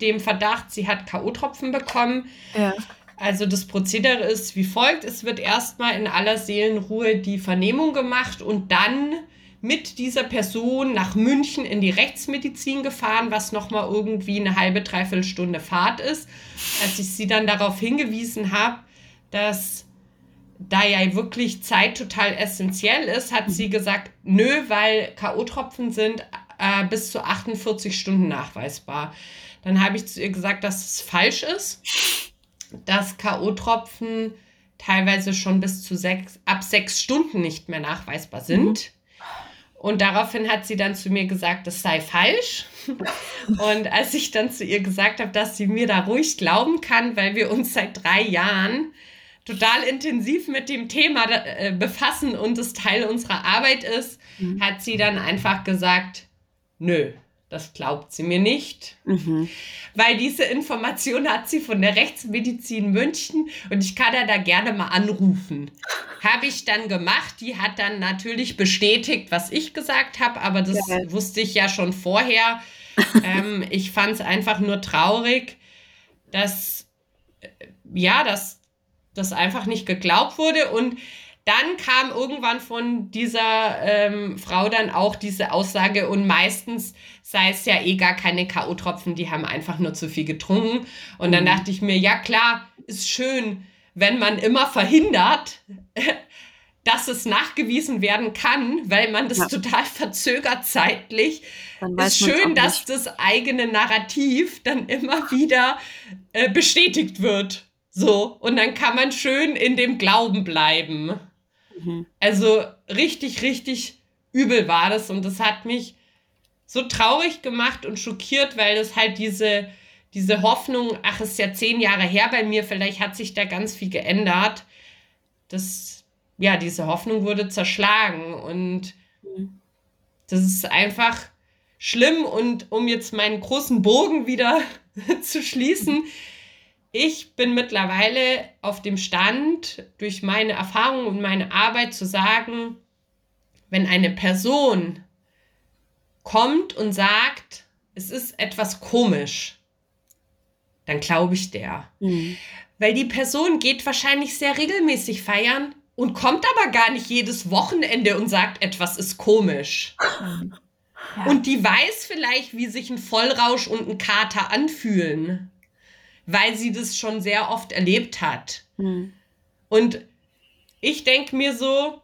dem Verdacht, sie hat K.O.-Tropfen bekommen. Ja also das Prozedere ist wie folgt. Es wird erstmal in aller Seelenruhe die Vernehmung gemacht und dann mit dieser Person nach München in die Rechtsmedizin gefahren, was nochmal irgendwie eine halbe, dreiviertel Stunde Fahrt ist. Als ich sie dann darauf hingewiesen habe, dass da ja wirklich Zeit total essentiell ist, hat sie gesagt, nö, weil K.O.-Tropfen sind äh, bis zu 48 Stunden nachweisbar. Dann habe ich zu ihr gesagt, dass es falsch ist dass K.O.-Tropfen teilweise schon bis zu sechs, ab sechs Stunden nicht mehr nachweisbar sind. Mhm. Und daraufhin hat sie dann zu mir gesagt, das sei falsch. Und als ich dann zu ihr gesagt habe, dass sie mir da ruhig glauben kann, weil wir uns seit drei Jahren total intensiv mit dem Thema äh, befassen und es Teil unserer Arbeit ist, mhm. hat sie dann einfach gesagt, nö, das glaubt sie mir nicht, mhm. weil diese Information hat sie von der Rechtsmedizin München und ich kann ja da gerne mal anrufen. Habe ich dann gemacht. Die hat dann natürlich bestätigt, was ich gesagt habe, aber das ja. wusste ich ja schon vorher. ähm, ich fand es einfach nur traurig, dass ja, dass das einfach nicht geglaubt wurde und dann kam irgendwann von dieser ähm, Frau dann auch diese Aussage und meistens sei es ja eh gar keine K.O.-Tropfen, die haben einfach nur zu viel getrunken. Und dann mhm. dachte ich mir, ja klar, ist schön, wenn man immer verhindert, dass es nachgewiesen werden kann, weil man das ja. total verzögert zeitlich. ist schön, dass das eigene Narrativ dann immer wieder äh, bestätigt wird. So, und dann kann man schön in dem Glauben bleiben. Mhm. Also richtig, richtig übel war das und das hat mich so traurig gemacht und schockiert, weil das halt diese, diese Hoffnung, ach, es ist ja zehn Jahre her bei mir, vielleicht hat sich da ganz viel geändert. Das, ja, diese Hoffnung wurde zerschlagen und mhm. das ist einfach schlimm und um jetzt meinen großen Bogen wieder zu schließen, ich bin mittlerweile auf dem Stand, durch meine Erfahrung und meine Arbeit zu sagen, wenn eine Person kommt und sagt, es ist etwas komisch, dann glaube ich der. Mhm. Weil die Person geht wahrscheinlich sehr regelmäßig feiern und kommt aber gar nicht jedes Wochenende und sagt, etwas ist komisch. Ja. Und die weiß vielleicht, wie sich ein Vollrausch und ein Kater anfühlen weil sie das schon sehr oft erlebt hat. Mhm. Und ich denke mir so,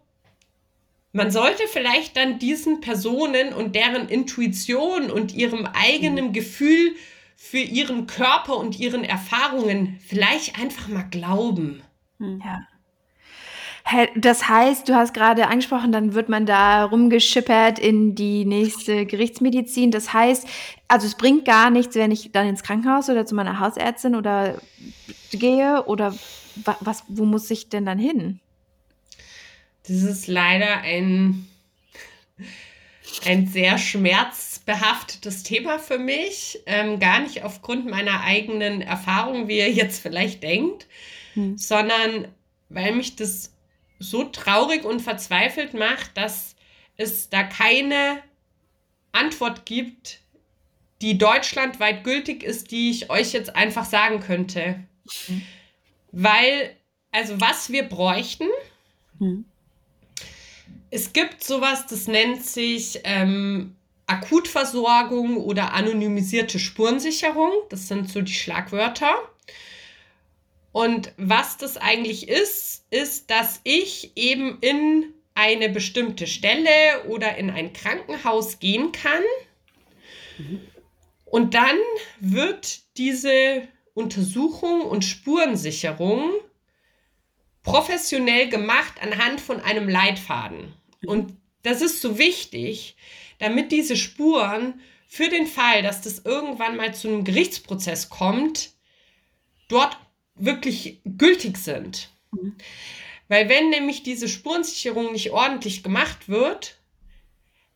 man sollte vielleicht dann diesen Personen und deren Intuition und ihrem eigenen mhm. Gefühl für ihren Körper und ihren Erfahrungen vielleicht einfach mal glauben. Hm. Ja. Das heißt, du hast gerade angesprochen, dann wird man da rumgeschippert in die nächste Gerichtsmedizin. Das heißt, also es bringt gar nichts, wenn ich dann ins Krankenhaus oder zu meiner Hausärztin oder gehe oder was, wo muss ich denn dann hin? Das ist leider ein, ein sehr schmerzbehaftetes Thema für mich. Ähm, gar nicht aufgrund meiner eigenen Erfahrung, wie ihr jetzt vielleicht denkt, hm. sondern weil mich das so traurig und verzweifelt macht, dass es da keine Antwort gibt, die deutschlandweit gültig ist, die ich euch jetzt einfach sagen könnte. Mhm. Weil, also was wir bräuchten, mhm. es gibt sowas, das nennt sich ähm, Akutversorgung oder anonymisierte Spurensicherung. Das sind so die Schlagwörter. Und was das eigentlich ist, ist, dass ich eben in eine bestimmte Stelle oder in ein Krankenhaus gehen kann. Mhm. Und dann wird diese Untersuchung und Spurensicherung professionell gemacht anhand von einem Leitfaden. Mhm. Und das ist so wichtig, damit diese Spuren für den Fall, dass das irgendwann mal zu einem Gerichtsprozess kommt, dort wirklich gültig sind. Mhm. Weil wenn nämlich diese Spurensicherung nicht ordentlich gemacht wird,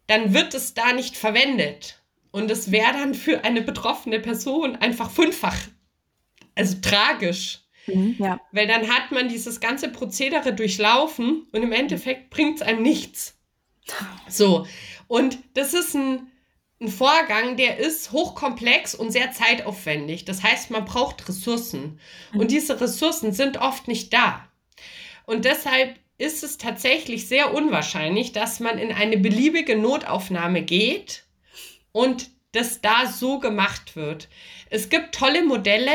dann wird es da nicht verwendet. Und es wäre dann für eine betroffene Person einfach fünffach, also tragisch. Mhm, ja. Weil dann hat man dieses ganze Prozedere durchlaufen und im Endeffekt bringt es einem nichts. So, und das ist ein ein Vorgang, der ist hochkomplex und sehr zeitaufwendig. Das heißt, man braucht Ressourcen. Und mhm. diese Ressourcen sind oft nicht da. Und deshalb ist es tatsächlich sehr unwahrscheinlich, dass man in eine beliebige Notaufnahme geht und das da so gemacht wird. Es gibt tolle Modelle.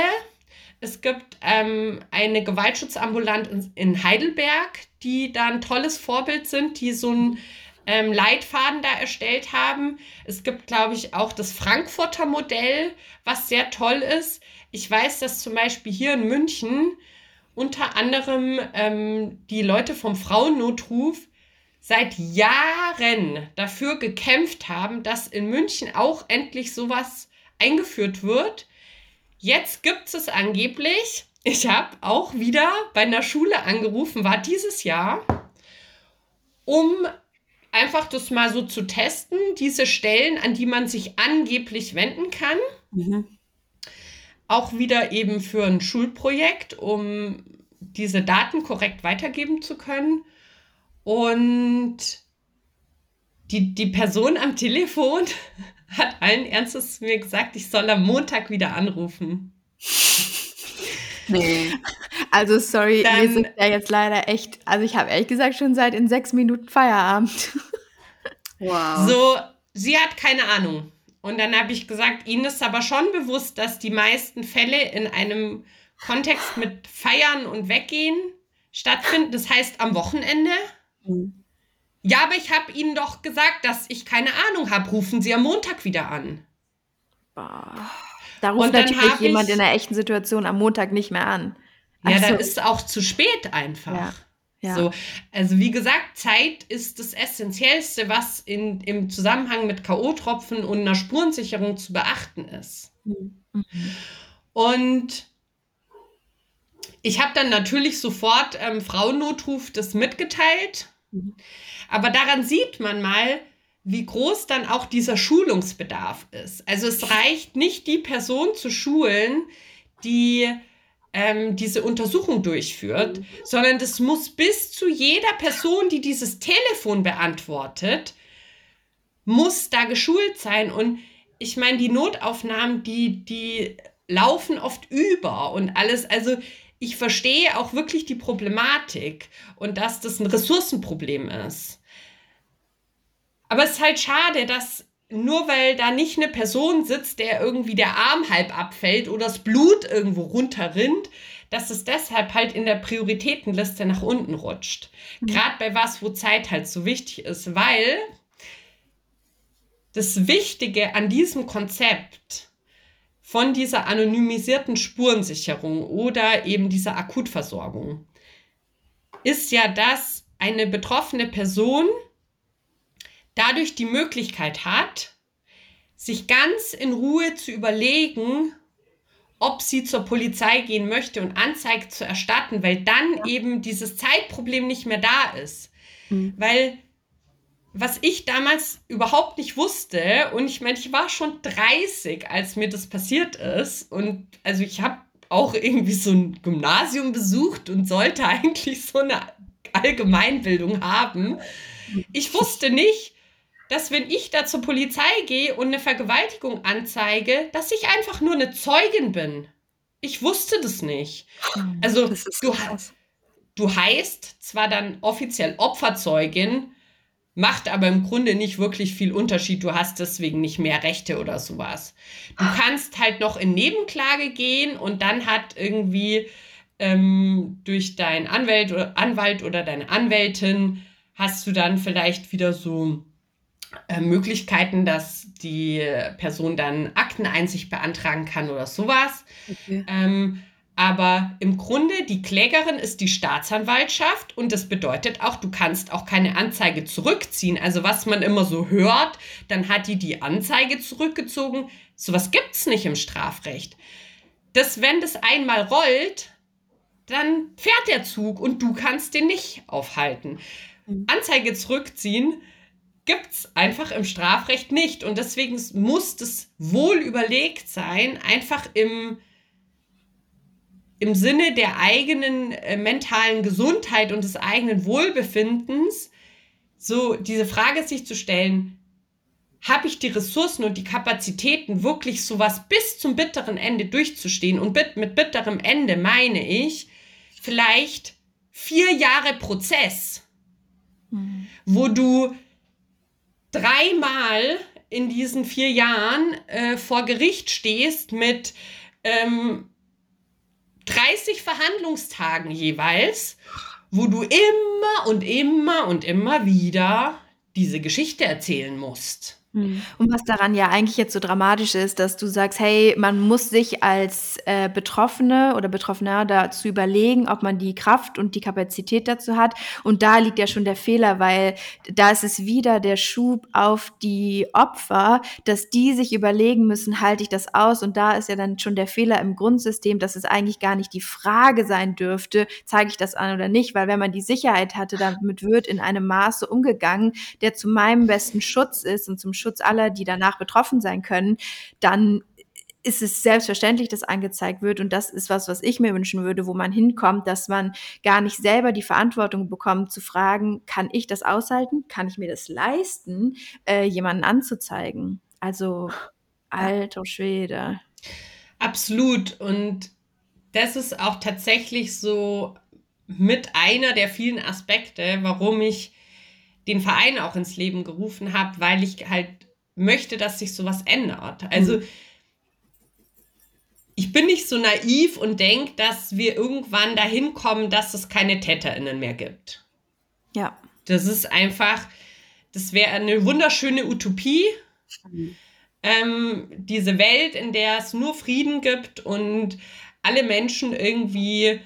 Es gibt ähm, eine Gewaltschutzambulant in, in Heidelberg, die da ein tolles Vorbild sind, die so ein ähm, Leitfaden da erstellt haben. Es gibt, glaube ich, auch das Frankfurter Modell, was sehr toll ist. Ich weiß, dass zum Beispiel hier in München unter anderem ähm, die Leute vom Frauennotruf seit Jahren dafür gekämpft haben, dass in München auch endlich sowas eingeführt wird. Jetzt gibt es angeblich. Ich habe auch wieder bei einer Schule angerufen, war dieses Jahr, um einfach das mal so zu testen, diese Stellen, an die man sich angeblich wenden kann. Mhm. Auch wieder eben für ein Schulprojekt, um diese Daten korrekt weitergeben zu können. Und die, die Person am Telefon hat allen Ernstes mir gesagt, ich soll am Montag wieder anrufen. Nee. Also sorry, Dann, wir sind ja jetzt leider echt, also ich habe ehrlich gesagt schon seit in sechs Minuten Feierabend. Wow. So, sie hat keine Ahnung. Und dann habe ich gesagt, Ihnen ist aber schon bewusst, dass die meisten Fälle in einem Kontext mit Feiern und Weggehen stattfinden. Das heißt am Wochenende. Mhm. Ja, aber ich habe Ihnen doch gesagt, dass ich keine Ahnung habe. Rufen Sie am Montag wieder an. Boah. Da ruft natürlich jemand in einer echten Situation am Montag nicht mehr an. Also, ja, dann ist es auch zu spät einfach. Ja. Ja. So, also wie gesagt, Zeit ist das Essentiellste, was in, im Zusammenhang mit K.O.-Tropfen und einer Spurensicherung zu beachten ist. Mhm. Und ich habe dann natürlich sofort ähm, Frauennotruf das mitgeteilt. Mhm. Aber daran sieht man mal, wie groß dann auch dieser Schulungsbedarf ist. Also es reicht nicht, die Person zu schulen, die ähm, diese Untersuchung durchführt, mhm. sondern das muss bis zu jeder Person, die dieses Telefon beantwortet, muss da geschult sein. Und ich meine, die Notaufnahmen, die, die laufen oft über und alles. Also ich verstehe auch wirklich die Problematik und dass das ein Ressourcenproblem ist. Aber es ist halt schade, dass nur weil da nicht eine Person sitzt, der irgendwie der Arm halb abfällt oder das Blut irgendwo runterrinnt, dass es deshalb halt in der Prioritätenliste nach unten rutscht. Mhm. Gerade bei was, wo Zeit halt so wichtig ist, weil das Wichtige an diesem Konzept von dieser anonymisierten Spurensicherung oder eben dieser Akutversorgung ist ja, dass eine betroffene Person dadurch die Möglichkeit hat, sich ganz in Ruhe zu überlegen, ob sie zur Polizei gehen möchte und Anzeige zu erstatten, weil dann ja. eben dieses Zeitproblem nicht mehr da ist. Mhm. Weil was ich damals überhaupt nicht wusste, und ich meine, ich war schon 30, als mir das passiert ist, und also ich habe auch irgendwie so ein Gymnasium besucht und sollte eigentlich so eine Allgemeinbildung haben. Ich wusste nicht, dass wenn ich da zur Polizei gehe und eine Vergewaltigung anzeige, dass ich einfach nur eine Zeugin bin. Ich wusste das nicht. Also das du, du heißt zwar dann offiziell Opferzeugin, macht aber im Grunde nicht wirklich viel Unterschied. Du hast deswegen nicht mehr Rechte oder sowas. Du kannst halt noch in Nebenklage gehen und dann hat irgendwie ähm, durch deinen Anwalt oder, Anwalt oder deine Anwältin hast du dann vielleicht wieder so äh, Möglichkeiten, dass die Person dann Akteneinsicht beantragen kann oder sowas. Okay. Ähm, aber im Grunde, die Klägerin ist die Staatsanwaltschaft und das bedeutet auch, du kannst auch keine Anzeige zurückziehen. Also was man immer so hört, dann hat die die Anzeige zurückgezogen. Sowas gibt es nicht im Strafrecht. Das, wenn das einmal rollt, dann fährt der Zug und du kannst den nicht aufhalten. Mhm. Anzeige zurückziehen gibt es einfach im Strafrecht nicht. Und deswegen muss es wohl überlegt sein, einfach im, im Sinne der eigenen äh, mentalen Gesundheit und des eigenen Wohlbefindens, so diese Frage sich zu stellen, habe ich die Ressourcen und die Kapazitäten, wirklich sowas bis zum bitteren Ende durchzustehen? Und mit, mit bitterem Ende meine ich vielleicht vier Jahre Prozess, mhm. wo du dreimal in diesen vier Jahren äh, vor Gericht stehst mit ähm, 30 Verhandlungstagen jeweils, wo du immer und immer und immer wieder diese Geschichte erzählen musst. Mhm. Und was daran ja eigentlich jetzt so dramatisch ist, dass du sagst, hey, man muss sich als äh, Betroffene oder Betroffener dazu überlegen, ob man die Kraft und die Kapazität dazu hat. Und da liegt ja schon der Fehler, weil da ist es wieder der Schub auf die Opfer, dass die sich überlegen müssen, halte ich das aus? Und da ist ja dann schon der Fehler im Grundsystem, dass es eigentlich gar nicht die Frage sein dürfte, zeige ich das an oder nicht, weil wenn man die Sicherheit hatte, damit wird in einem Maße umgegangen, der zu meinem besten Schutz ist und zum Schutz Schutz aller, die danach betroffen sein können, dann ist es selbstverständlich, dass angezeigt wird. Und das ist was, was ich mir wünschen würde, wo man hinkommt, dass man gar nicht selber die Verantwortung bekommt, zu fragen, kann ich das aushalten? Kann ich mir das leisten, äh, jemanden anzuzeigen? Also, alter Schwede. Absolut. Und das ist auch tatsächlich so mit einer der vielen Aspekte, warum ich den Verein auch ins Leben gerufen habe, weil ich halt möchte, dass sich sowas ändert. Also mhm. ich bin nicht so naiv und denke, dass wir irgendwann dahin kommen, dass es keine TäterInnen mehr gibt. Ja. Das ist einfach, das wäre eine wunderschöne Utopie. Mhm. Ähm, diese Welt, in der es nur Frieden gibt und alle Menschen irgendwie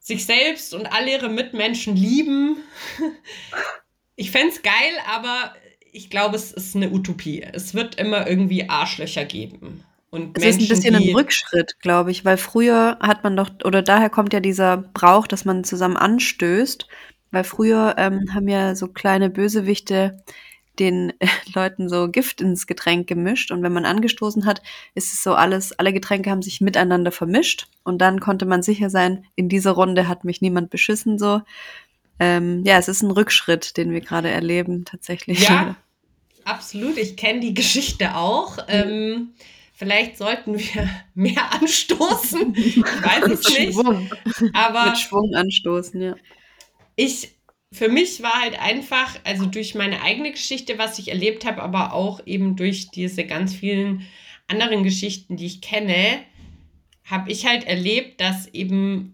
sich selbst und alle ihre Mitmenschen lieben. Ich fände es geil, aber ich glaube, es ist eine Utopie. Es wird immer irgendwie Arschlöcher geben. Und es Menschen, ist ein bisschen ein Rückschritt, glaube ich, weil früher hat man doch, oder daher kommt ja dieser Brauch, dass man zusammen anstößt, weil früher ähm, haben ja so kleine Bösewichte den äh, Leuten so Gift ins Getränk gemischt und wenn man angestoßen hat, ist es so alles, alle Getränke haben sich miteinander vermischt und dann konnte man sicher sein, in dieser Runde hat mich niemand beschissen so. Ähm, ja, es ist ein Rückschritt, den wir gerade erleben tatsächlich. Ja, absolut. Ich kenne die Geschichte auch. Mhm. Ähm, vielleicht sollten wir mehr anstoßen. Ich weiß es nicht. Schwung. Aber Mit Schwung anstoßen, ja. Ich für mich war halt einfach, also durch meine eigene Geschichte, was ich erlebt habe, aber auch eben durch diese ganz vielen anderen Geschichten, die ich kenne, habe ich halt erlebt, dass eben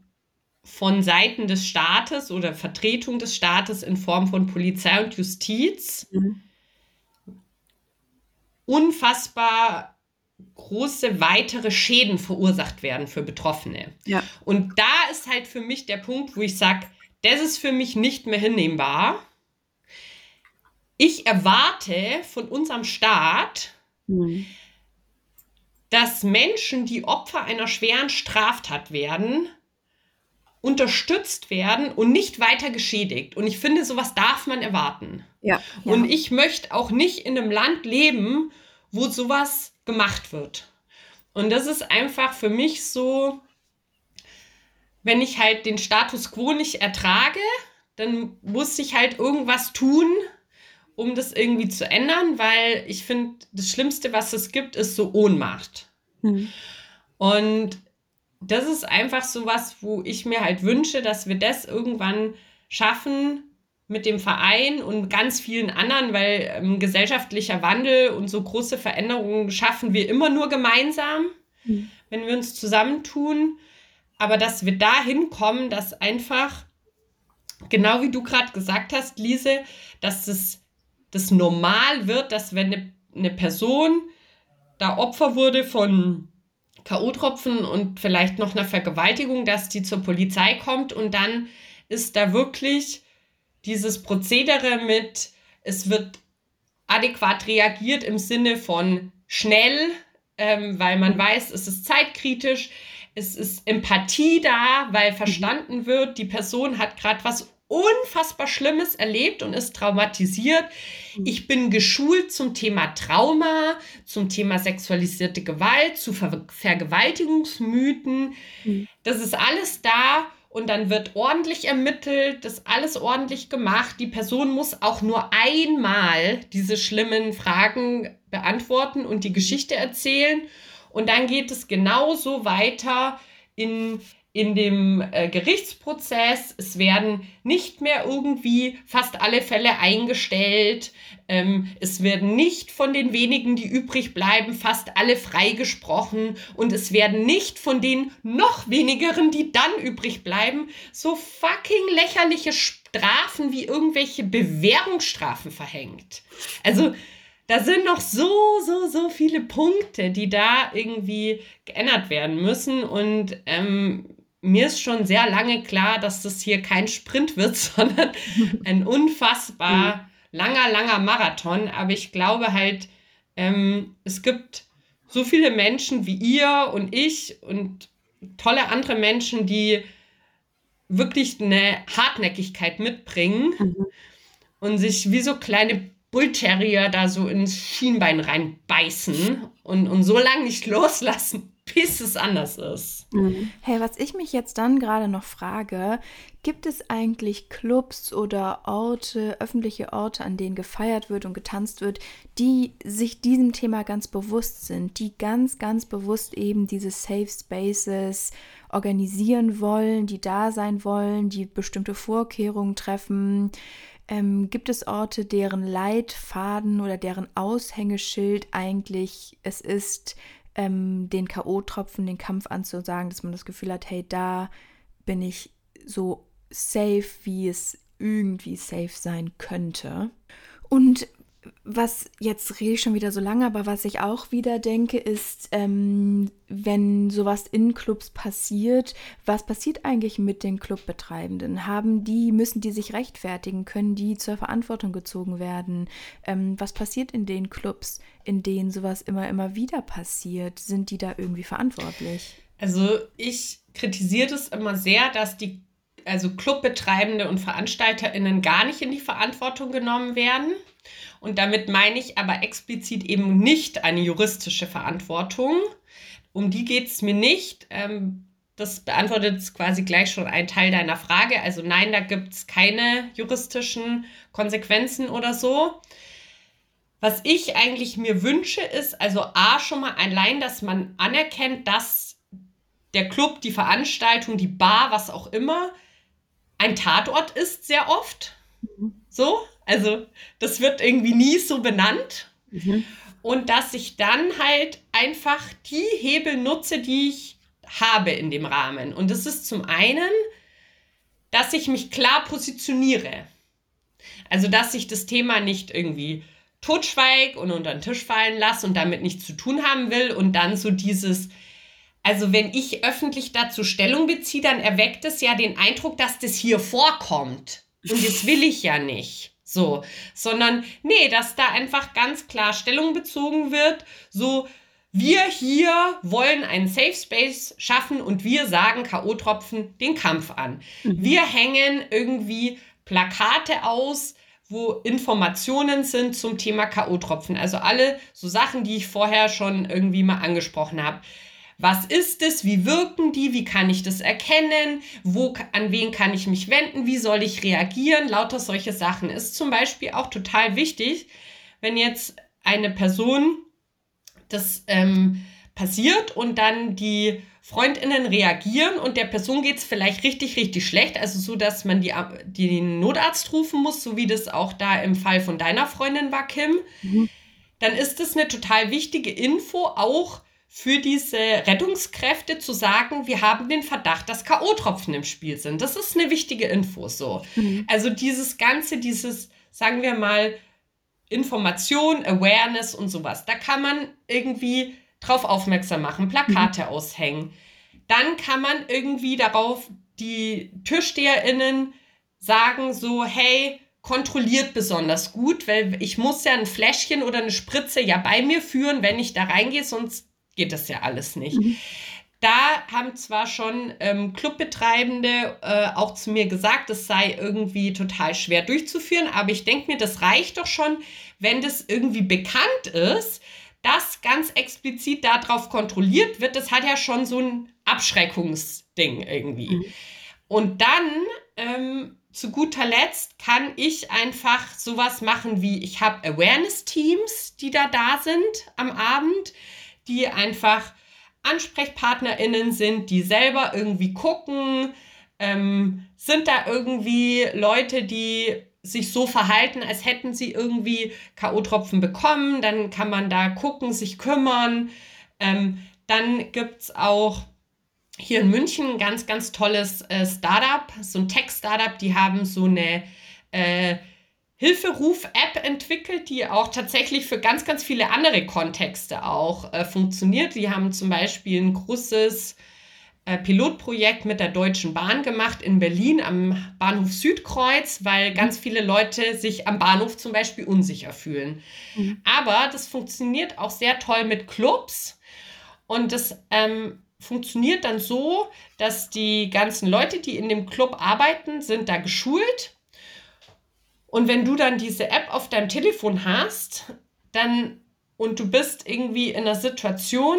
von Seiten des Staates oder Vertretung des Staates in Form von Polizei und Justiz mhm. unfassbar große weitere Schäden verursacht werden für Betroffene. Ja. Und da ist halt für mich der Punkt, wo ich sage, das ist für mich nicht mehr hinnehmbar. Ich erwarte von unserem Staat, mhm. dass Menschen, die Opfer einer schweren Straftat werden, unterstützt werden und nicht weiter geschädigt. Und ich finde, sowas darf man erwarten. Ja, ja. Und ich möchte auch nicht in einem Land leben, wo sowas gemacht wird. Und das ist einfach für mich so, wenn ich halt den Status quo nicht ertrage, dann muss ich halt irgendwas tun, um das irgendwie zu ändern, weil ich finde, das Schlimmste, was es gibt, ist so Ohnmacht. Mhm. Und das ist einfach so was, wo ich mir halt wünsche, dass wir das irgendwann schaffen mit dem Verein und ganz vielen anderen, weil ähm, gesellschaftlicher Wandel und so große Veränderungen schaffen wir immer nur gemeinsam, mhm. wenn wir uns zusammentun aber dass wir dahin kommen, dass einfach, genau wie du gerade gesagt hast, Lise, dass das, das normal wird, dass wenn eine, eine Person da Opfer wurde von K.O.-Tropfen und vielleicht noch einer Vergewaltigung, dass die zur Polizei kommt und dann ist da wirklich dieses Prozedere mit, es wird adäquat reagiert im Sinne von schnell, ähm, weil man weiß, es ist zeitkritisch es ist Empathie da, weil mhm. verstanden wird, die Person hat gerade was unfassbar Schlimmes erlebt und ist traumatisiert. Mhm. Ich bin geschult zum Thema Trauma, zum Thema sexualisierte Gewalt, zu Ver Vergewaltigungsmythen. Mhm. Das ist alles da und dann wird ordentlich ermittelt, das alles ordentlich gemacht. Die Person muss auch nur einmal diese schlimmen Fragen beantworten und die Geschichte erzählen. Und dann geht es genauso weiter in, in dem äh, Gerichtsprozess. Es werden nicht mehr irgendwie fast alle Fälle eingestellt. Ähm, es werden nicht von den wenigen, die übrig bleiben, fast alle freigesprochen. Und es werden nicht von den noch wenigeren, die dann übrig bleiben, so fucking lächerliche Strafen wie irgendwelche Bewährungsstrafen verhängt. Also da sind noch so, so, so viele Punkte, die da irgendwie geändert werden müssen. Und ähm, mir ist schon sehr lange klar, dass das hier kein Sprint wird, sondern ein unfassbar mhm. langer, langer Marathon. Aber ich glaube halt, ähm, es gibt so viele Menschen wie ihr und ich und tolle andere Menschen, die wirklich eine Hartnäckigkeit mitbringen mhm. und sich wie so kleine Bullterrier da so ins Schienbein reinbeißen und, und so lange nicht loslassen, wie es anders ist. Mhm. Hey, was ich mich jetzt dann gerade noch frage, gibt es eigentlich Clubs oder Orte, öffentliche Orte, an denen gefeiert wird und getanzt wird, die sich diesem Thema ganz bewusst sind, die ganz, ganz bewusst eben diese Safe Spaces organisieren wollen, die da sein wollen, die bestimmte Vorkehrungen treffen? Ähm, gibt es Orte, deren Leitfaden oder deren Aushängeschild eigentlich es ist, ähm, den K.O.-Tropfen, den Kampf anzusagen, dass man das Gefühl hat, hey, da bin ich so safe, wie es irgendwie safe sein könnte. Und was jetzt rede ich schon wieder so lange, aber was ich auch wieder denke, ist, ähm, wenn sowas in Clubs passiert, was passiert eigentlich mit den Clubbetreibenden? Haben die, müssen die sich rechtfertigen? Können die zur Verantwortung gezogen werden? Ähm, was passiert in den Clubs, in denen sowas immer, immer wieder passiert? Sind die da irgendwie verantwortlich? Also ich kritisiere das immer sehr, dass die also Clubbetreibende und VeranstalterInnen gar nicht in die Verantwortung genommen werden. Und damit meine ich aber explizit eben nicht eine juristische Verantwortung. Um die geht es mir nicht. Ähm, das beantwortet quasi gleich schon einen Teil deiner Frage. Also nein, da gibt es keine juristischen Konsequenzen oder so. Was ich eigentlich mir wünsche, ist also A schon mal allein, dass man anerkennt, dass der Club, die Veranstaltung, die Bar, was auch immer, ein Tatort ist sehr oft. Mhm. So, also das wird irgendwie nie so benannt. Mhm. Und dass ich dann halt einfach die Hebel nutze, die ich habe in dem Rahmen. Und das ist zum einen, dass ich mich klar positioniere. Also, dass ich das Thema nicht irgendwie totschweig und unter den Tisch fallen lasse und damit nichts zu tun haben will und dann so dieses, also wenn ich öffentlich dazu Stellung beziehe, dann erweckt es ja den Eindruck, dass das hier vorkommt. Und das will ich ja nicht. So, sondern nee, dass da einfach ganz klar Stellung bezogen wird, so wir hier wollen einen Safe Space schaffen und wir sagen KO-Tropfen den Kampf an. Mhm. Wir hängen irgendwie Plakate aus, wo Informationen sind zum Thema KO-Tropfen. Also alle so Sachen, die ich vorher schon irgendwie mal angesprochen habe. Was ist es? Wie wirken die? Wie kann ich das erkennen? Wo, an wen kann ich mich wenden? Wie soll ich reagieren? Lauter solche Sachen ist zum Beispiel auch total wichtig, wenn jetzt eine Person das ähm, passiert und dann die Freundinnen reagieren und der Person geht es vielleicht richtig, richtig schlecht, also so, dass man die, den Notarzt rufen muss, so wie das auch da im Fall von deiner Freundin war, Kim, mhm. dann ist das eine total wichtige Info, auch für diese Rettungskräfte zu sagen, wir haben den Verdacht, dass K.O.-Tropfen im Spiel sind. Das ist eine wichtige Info so. Mhm. Also dieses Ganze, dieses, sagen wir mal, Information, Awareness und sowas, da kann man irgendwie drauf aufmerksam machen, Plakate mhm. aushängen. Dann kann man irgendwie darauf die TürsteherInnen sagen, so, hey, kontrolliert besonders gut, weil ich muss ja ein Fläschchen oder eine Spritze ja bei mir führen, wenn ich da reingehe, sonst geht das ja alles nicht. Mhm. Da haben zwar schon ähm, Clubbetreibende äh, auch zu mir gesagt, es sei irgendwie total schwer durchzuführen, aber ich denke mir, das reicht doch schon, wenn das irgendwie bekannt ist, dass ganz explizit darauf kontrolliert wird. Das hat ja schon so ein Abschreckungsding irgendwie. Mhm. Und dann ähm, zu guter Letzt kann ich einfach sowas machen wie, ich habe Awareness-Teams, die da da sind am Abend die einfach AnsprechpartnerInnen sind, die selber irgendwie gucken, ähm, sind da irgendwie Leute, die sich so verhalten, als hätten sie irgendwie K.O.-Tropfen bekommen, dann kann man da gucken, sich kümmern. Ähm, dann gibt es auch hier in München ein ganz, ganz tolles äh, Startup, so ein Tech-Startup, die haben so eine äh, Hilferuf-App entwickelt, die auch tatsächlich für ganz, ganz viele andere Kontexte auch äh, funktioniert. Die haben zum Beispiel ein großes äh, Pilotprojekt mit der Deutschen Bahn gemacht in Berlin am Bahnhof Südkreuz, weil ganz viele Leute sich am Bahnhof zum Beispiel unsicher fühlen. Mhm. Aber das funktioniert auch sehr toll mit Clubs und das ähm, funktioniert dann so, dass die ganzen Leute, die in dem Club arbeiten, sind da geschult und wenn du dann diese App auf deinem Telefon hast, dann und du bist irgendwie in einer Situation,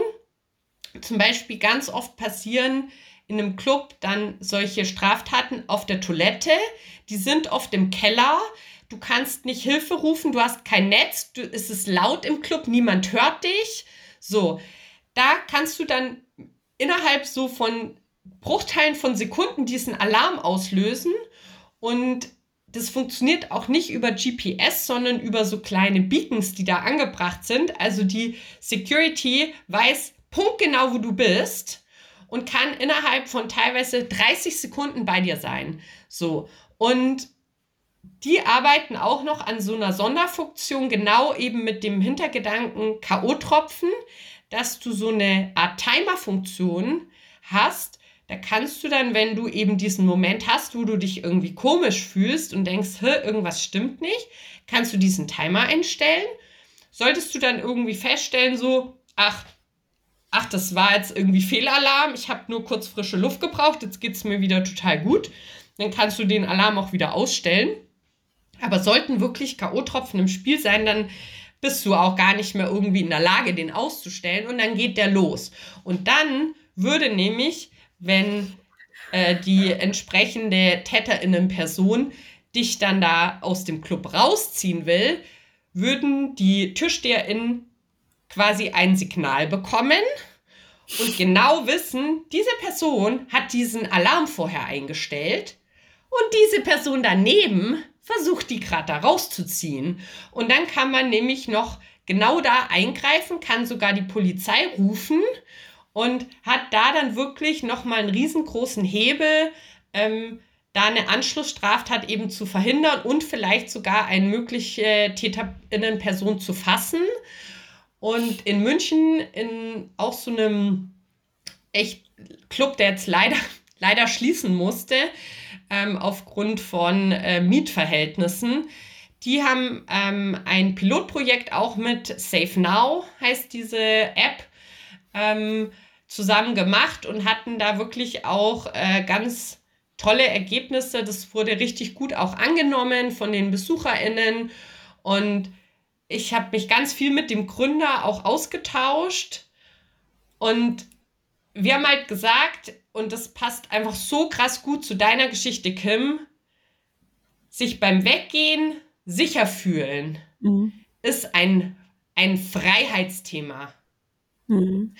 zum Beispiel ganz oft passieren in einem Club dann solche Straftaten auf der Toilette. Die sind oft im Keller. Du kannst nicht Hilfe rufen, du hast kein Netz, du, es ist laut im Club, niemand hört dich. So, da kannst du dann innerhalb so von Bruchteilen von Sekunden diesen Alarm auslösen und das funktioniert auch nicht über GPS, sondern über so kleine Beacons, die da angebracht sind. Also die Security weiß punktgenau, wo du bist und kann innerhalb von teilweise 30 Sekunden bei dir sein. So. Und die arbeiten auch noch an so einer Sonderfunktion, genau eben mit dem Hintergedanken K.O.-Tropfen, dass du so eine Art Timer-Funktion hast, da kannst du dann, wenn du eben diesen Moment hast, wo du dich irgendwie komisch fühlst und denkst, irgendwas stimmt nicht, kannst du diesen Timer einstellen. Solltest du dann irgendwie feststellen, so, ach, ach, das war jetzt irgendwie Fehlalarm, ich habe nur kurz frische Luft gebraucht, jetzt geht es mir wieder total gut, dann kannst du den Alarm auch wieder ausstellen. Aber sollten wirklich K.O.-Tropfen im Spiel sein, dann bist du auch gar nicht mehr irgendwie in der Lage, den auszustellen und dann geht der los. Und dann würde nämlich wenn äh, die entsprechende Täterinnenperson dich dann da aus dem Club rausziehen will, würden die TürsteherInnen quasi ein Signal bekommen und genau wissen, diese Person hat diesen Alarm vorher eingestellt und diese Person daneben versucht, die gerade da rauszuziehen. Und dann kann man nämlich noch genau da eingreifen, kann sogar die Polizei rufen und hat da dann wirklich nochmal einen riesengroßen Hebel, ähm, da eine Anschlussstraftat eben zu verhindern und vielleicht sogar eine mögliche Täterinnenperson zu fassen. Und in München, in auch so einem echt Club, der jetzt leider, leider schließen musste, ähm, aufgrund von äh, Mietverhältnissen, die haben ähm, ein Pilotprojekt auch mit Safe Now, heißt diese App, ähm, zusammen gemacht und hatten da wirklich auch äh, ganz tolle Ergebnisse. Das wurde richtig gut auch angenommen von den BesucherInnen. Und ich habe mich ganz viel mit dem Gründer auch ausgetauscht. Und wir haben halt gesagt, und das passt einfach so krass gut zu deiner Geschichte, Kim, sich beim Weggehen sicher fühlen mhm. ist ein, ein Freiheitsthema. Mhm.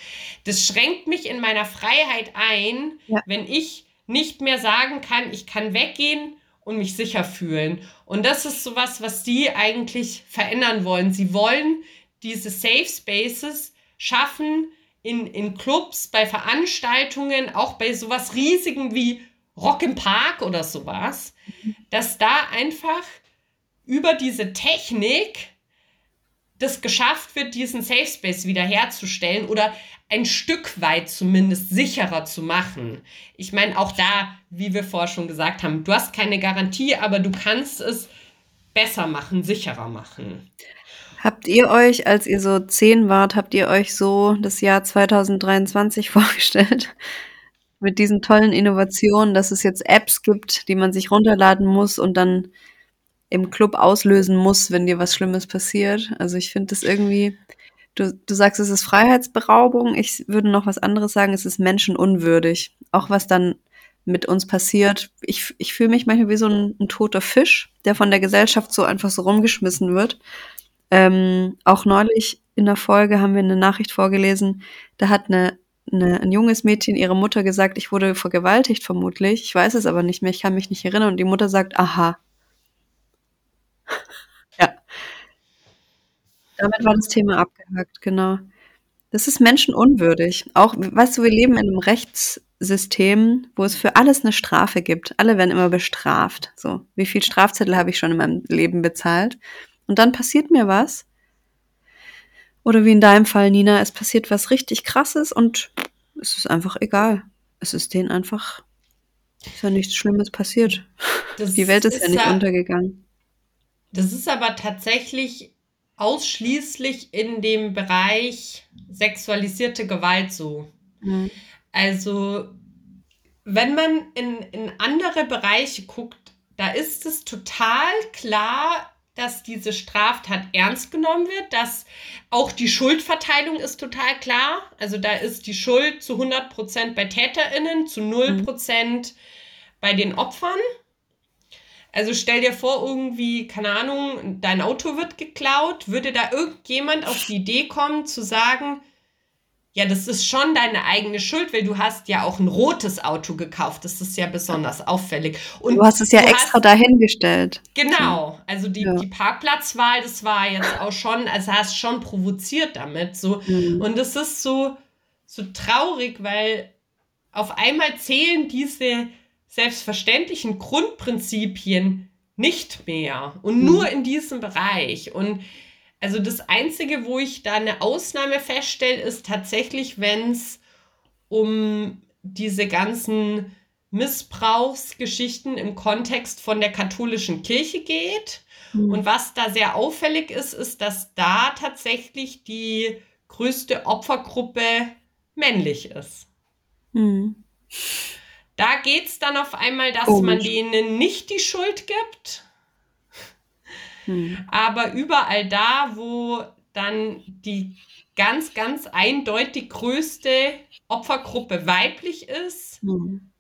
Das schränkt mich in meiner Freiheit ein, ja. wenn ich nicht mehr sagen kann, ich kann weggehen und mich sicher fühlen. Und das ist sowas, was die eigentlich verändern wollen. Sie wollen diese Safe Spaces schaffen in, in Clubs, bei Veranstaltungen, auch bei sowas Riesigen wie Rock im Park oder sowas, mhm. dass da einfach über diese Technik das geschafft wird, diesen Safe Space wiederherzustellen oder ein Stück weit zumindest sicherer zu machen. Ich meine, auch da, wie wir vorher schon gesagt haben, du hast keine Garantie, aber du kannst es besser machen, sicherer machen. Habt ihr euch, als ihr so zehn wart, habt ihr euch so das Jahr 2023 vorgestellt? Mit diesen tollen Innovationen, dass es jetzt Apps gibt, die man sich runterladen muss und dann im Club auslösen muss, wenn dir was Schlimmes passiert. Also ich finde das irgendwie, du, du sagst, es ist Freiheitsberaubung. Ich würde noch was anderes sagen, es ist menschenunwürdig. Auch was dann mit uns passiert. Ich, ich fühle mich manchmal wie so ein, ein, toter Fisch, der von der Gesellschaft so einfach so rumgeschmissen wird. Ähm, auch neulich in der Folge haben wir eine Nachricht vorgelesen, da hat eine, eine, ein junges Mädchen ihrer Mutter gesagt, ich wurde vergewaltigt vermutlich. Ich weiß es aber nicht mehr, ich kann mich nicht erinnern. Und die Mutter sagt, aha, ja. Damit war das Thema abgehakt, genau. Das ist menschenunwürdig. Auch, weißt du, wir leben in einem Rechtssystem, wo es für alles eine Strafe gibt. Alle werden immer bestraft. So, wie viel Strafzettel habe ich schon in meinem Leben bezahlt? Und dann passiert mir was. Oder wie in deinem Fall, Nina, es passiert was richtig krasses und es ist einfach egal. Es ist denen einfach, ist ja nichts Schlimmes passiert. Das Die Welt ist, ist ja nicht untergegangen. Das ist aber tatsächlich ausschließlich in dem Bereich sexualisierte Gewalt so. Mhm. Also, wenn man in, in andere Bereiche guckt, da ist es total klar dass diese Straftat ernst genommen wird, dass auch die Schuldverteilung ist total klar. Also da ist die Schuld zu 100 Prozent bei TäterInnen, zu 0 mhm. Prozent mhm. bei den Opfern. Also stell dir vor, irgendwie, keine Ahnung, dein Auto wird geklaut. Würde da irgendjemand auf die Idee kommen zu sagen, ja, das ist schon deine eigene Schuld, weil du hast ja auch ein rotes Auto gekauft. Das ist ja besonders auffällig. Und du hast es ja extra hast, dahingestellt. Genau. Also die, ja. die Parkplatzwahl, das war jetzt auch schon, also hast schon provoziert damit. So. Mhm. Und es ist so, so traurig, weil auf einmal zählen diese selbstverständlichen Grundprinzipien nicht mehr und mhm. nur in diesem Bereich. Und also das Einzige, wo ich da eine Ausnahme feststelle, ist tatsächlich, wenn es um diese ganzen Missbrauchsgeschichten im Kontext von der katholischen Kirche geht. Mhm. Und was da sehr auffällig ist, ist, dass da tatsächlich die größte Opfergruppe männlich ist. Mhm. Da geht es dann auf einmal, dass Komisch. man denen nicht die Schuld gibt, hm. Aber überall da, wo dann die ganz, ganz eindeutig größte Opfergruppe weiblich ist, hm.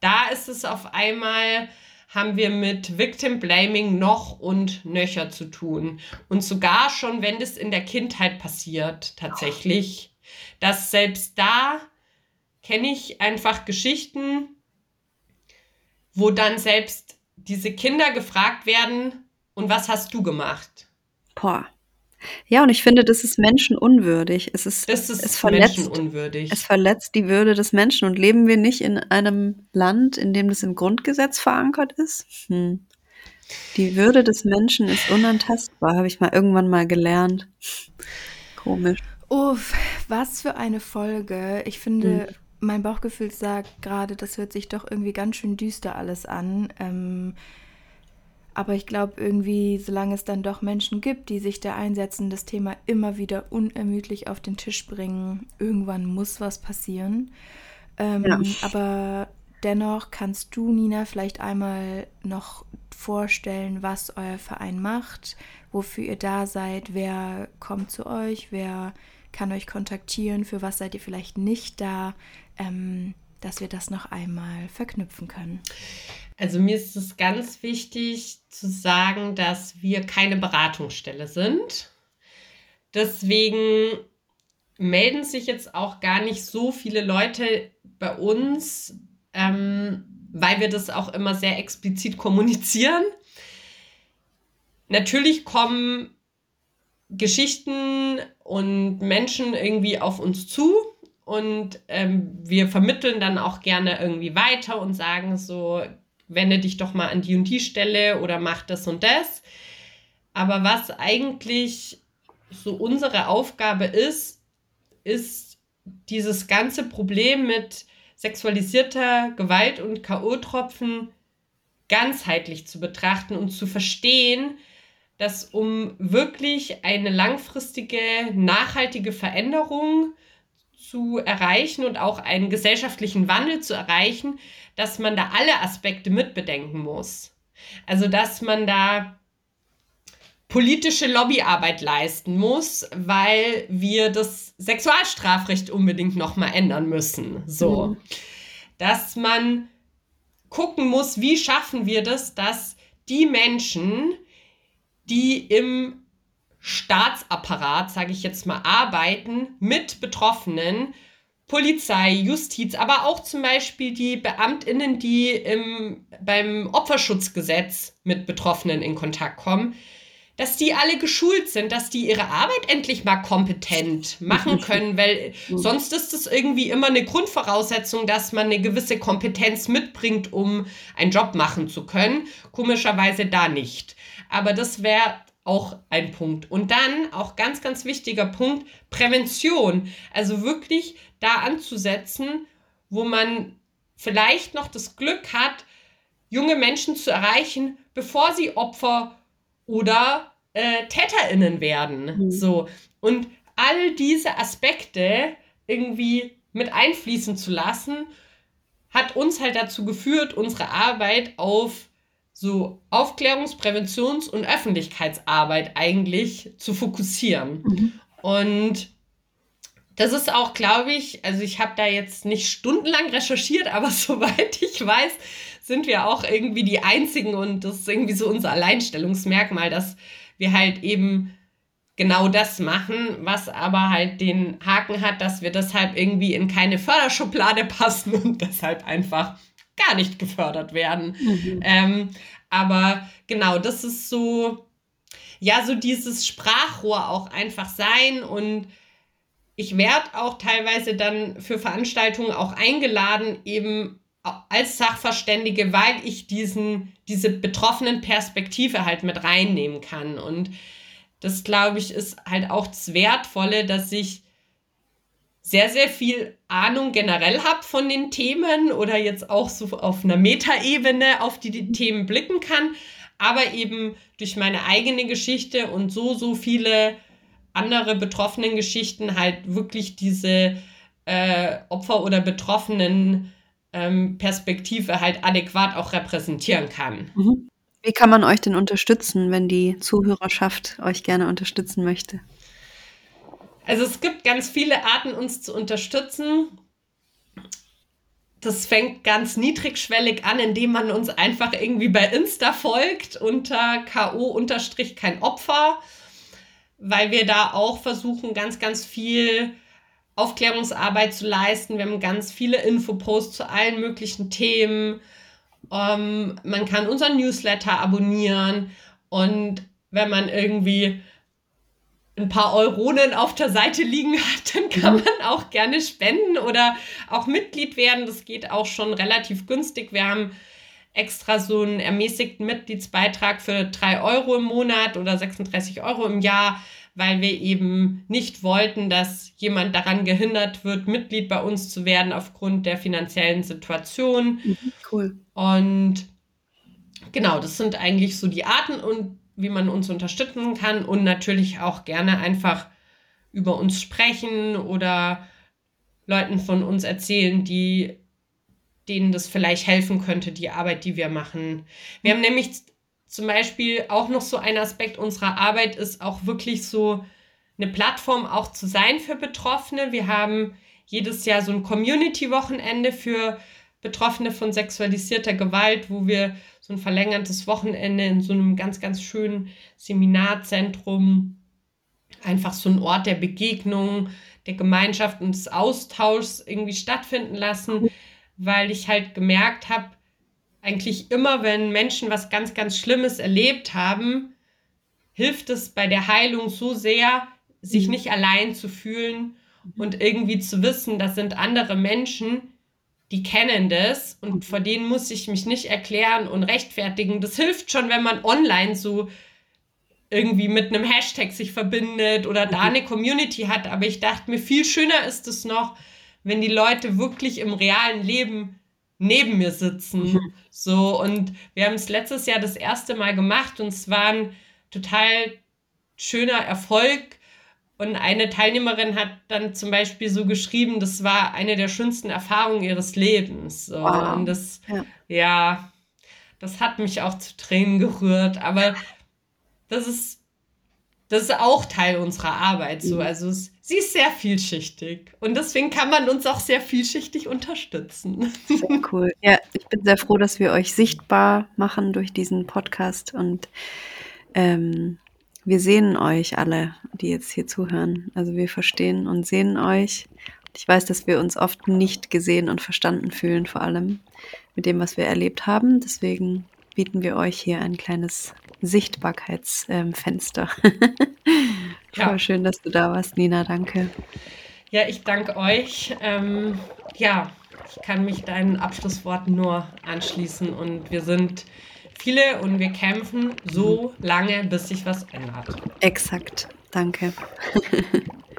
da ist es auf einmal, haben wir mit Victim Blaming noch und nöcher zu tun. Und sogar schon, wenn das in der Kindheit passiert, tatsächlich, dass selbst da kenne ich einfach Geschichten, wo dann selbst diese Kinder gefragt werden, und was hast du gemacht? Boah. Ja, und ich finde, das ist menschenunwürdig. Es ist, das ist es verletzt, menschenunwürdig. Es verletzt die Würde des Menschen. Und leben wir nicht in einem Land, in dem das im Grundgesetz verankert ist? Hm. Die Würde des Menschen ist unantastbar, habe ich mal irgendwann mal gelernt. Komisch. Uff, was für eine Folge. Ich finde, hm. Mein Bauchgefühl sagt gerade, das hört sich doch irgendwie ganz schön düster alles an. Ähm, aber ich glaube irgendwie, solange es dann doch Menschen gibt, die sich da einsetzen, das Thema immer wieder unermüdlich auf den Tisch bringen, irgendwann muss was passieren. Ähm, ja. Aber dennoch kannst du, Nina, vielleicht einmal noch vorstellen, was euer Verein macht, wofür ihr da seid, wer kommt zu euch, wer kann euch kontaktieren, für was seid ihr vielleicht nicht da, ähm, dass wir das noch einmal verknüpfen können. Also mir ist es ganz wichtig zu sagen, dass wir keine Beratungsstelle sind. Deswegen melden sich jetzt auch gar nicht so viele Leute bei uns, ähm, weil wir das auch immer sehr explizit kommunizieren. Natürlich kommen Geschichten und Menschen irgendwie auf uns zu und ähm, wir vermitteln dann auch gerne irgendwie weiter und sagen so, wende dich doch mal an die und die Stelle oder mach das und das. Aber was eigentlich so unsere Aufgabe ist, ist dieses ganze Problem mit sexualisierter Gewalt und K.O.-Tropfen ganzheitlich zu betrachten und zu verstehen, dass um wirklich eine langfristige, nachhaltige Veränderung zu erreichen und auch einen gesellschaftlichen Wandel zu erreichen, dass man da alle Aspekte mitbedenken muss. Also, dass man da politische Lobbyarbeit leisten muss, weil wir das Sexualstrafrecht unbedingt nochmal ändern müssen. So. Mhm. Dass man gucken muss, wie schaffen wir das, dass die Menschen, die im Staatsapparat, sage ich jetzt mal, arbeiten mit Betroffenen, Polizei, Justiz, aber auch zum Beispiel die Beamtinnen, die im, beim Opferschutzgesetz mit Betroffenen in Kontakt kommen, dass die alle geschult sind, dass die ihre Arbeit endlich mal kompetent machen können, weil sonst ist es irgendwie immer eine Grundvoraussetzung, dass man eine gewisse Kompetenz mitbringt, um einen Job machen zu können. Komischerweise da nicht. Aber das wäre auch ein Punkt. Und dann auch ganz, ganz wichtiger Punkt, Prävention. Also wirklich da anzusetzen, wo man vielleicht noch das Glück hat, junge Menschen zu erreichen, bevor sie Opfer oder äh, TäterInnen werden. Mhm. So. Und all diese Aspekte irgendwie mit einfließen zu lassen, hat uns halt dazu geführt, unsere Arbeit auf so Aufklärungs-, Präventions- und Öffentlichkeitsarbeit eigentlich zu fokussieren. Mhm. Und das ist auch, glaube ich, also ich habe da jetzt nicht stundenlang recherchiert, aber soweit ich weiß, sind wir auch irgendwie die Einzigen und das ist irgendwie so unser Alleinstellungsmerkmal, dass wir halt eben genau das machen, was aber halt den Haken hat, dass wir deshalb irgendwie in keine Förderschublade passen und deshalb einfach gar nicht gefördert werden. Mhm. Ähm, aber genau, das ist so, ja, so dieses Sprachrohr auch einfach sein und ich werde auch teilweise dann für Veranstaltungen auch eingeladen, eben als Sachverständige, weil ich diesen, diese betroffenen Perspektive halt mit reinnehmen kann. Und das, glaube ich, ist halt auch das Wertvolle, dass ich sehr, sehr viel Ahnung generell habe von den Themen oder jetzt auch so auf einer Metaebene auf die, die Themen blicken kann, aber eben durch meine eigene Geschichte und so, so viele andere betroffenen Geschichten halt wirklich diese äh, Opfer- oder Betroffenen ähm, Perspektive halt adäquat auch repräsentieren kann. Mhm. Wie kann man euch denn unterstützen, wenn die Zuhörerschaft euch gerne unterstützen möchte? Also es gibt ganz viele Arten, uns zu unterstützen. Das fängt ganz niedrigschwellig an, indem man uns einfach irgendwie bei Insta folgt unter ko-kein Opfer, weil wir da auch versuchen, ganz, ganz viel Aufklärungsarbeit zu leisten. Wir haben ganz viele Infoposts zu allen möglichen Themen. Ähm, man kann unseren Newsletter abonnieren und wenn man irgendwie ein paar Euronen auf der Seite liegen hat, dann kann mhm. man auch gerne spenden oder auch Mitglied werden. Das geht auch schon relativ günstig. Wir haben extra so einen ermäßigten Mitgliedsbeitrag für drei Euro im Monat oder 36 Euro im Jahr, weil wir eben nicht wollten, dass jemand daran gehindert wird, Mitglied bei uns zu werden aufgrund der finanziellen Situation. Mhm, cool. Und genau, das sind eigentlich so die Arten und wie man uns unterstützen kann und natürlich auch gerne einfach über uns sprechen oder Leuten von uns erzählen, die denen das vielleicht helfen könnte, die Arbeit, die wir machen. Wir haben nämlich zum Beispiel auch noch so ein Aspekt unserer Arbeit ist auch wirklich so eine Plattform auch zu sein für Betroffene. Wir haben jedes Jahr so ein Community-Wochenende für Betroffene von sexualisierter Gewalt, wo wir so ein verlängertes Wochenende in so einem ganz, ganz schönen Seminarzentrum, einfach so ein Ort der Begegnung, der Gemeinschaft und des Austauschs irgendwie stattfinden lassen, weil ich halt gemerkt habe, eigentlich immer, wenn Menschen was ganz, ganz Schlimmes erlebt haben, hilft es bei der Heilung so sehr, sich mhm. nicht allein zu fühlen und irgendwie zu wissen, das sind andere Menschen, die kennen das und vor denen muss ich mich nicht erklären und rechtfertigen. Das hilft schon, wenn man online so irgendwie mit einem Hashtag sich verbindet oder da eine Community hat. Aber ich dachte mir, viel schöner ist es noch, wenn die Leute wirklich im realen Leben neben mir sitzen. Mhm. So, und wir haben es letztes Jahr das erste Mal gemacht und es war ein total schöner Erfolg und eine Teilnehmerin hat dann zum Beispiel so geschrieben, das war eine der schönsten Erfahrungen ihres Lebens. So. Wow. Und das, ja. ja, das hat mich auch zu Tränen gerührt. Aber das ist, das ist auch Teil unserer Arbeit. So. Mhm. Also es, sie ist sehr vielschichtig. Und deswegen kann man uns auch sehr vielschichtig unterstützen. Sehr cool. Ja, ich bin sehr froh, dass wir euch sichtbar machen durch diesen Podcast und ähm, wir sehen euch alle, die jetzt hier zuhören. Also wir verstehen und sehen euch. Ich weiß, dass wir uns oft nicht gesehen und verstanden fühlen, vor allem mit dem, was wir erlebt haben. Deswegen bieten wir euch hier ein kleines Sichtbarkeitsfenster. Ja. Schön, dass du da warst, Nina. Danke. Ja, ich danke euch. Ähm, ja, ich kann mich deinen Abschlussworten nur anschließen und wir sind viele und wir kämpfen so lange, bis sich was ändert. Exakt. Danke.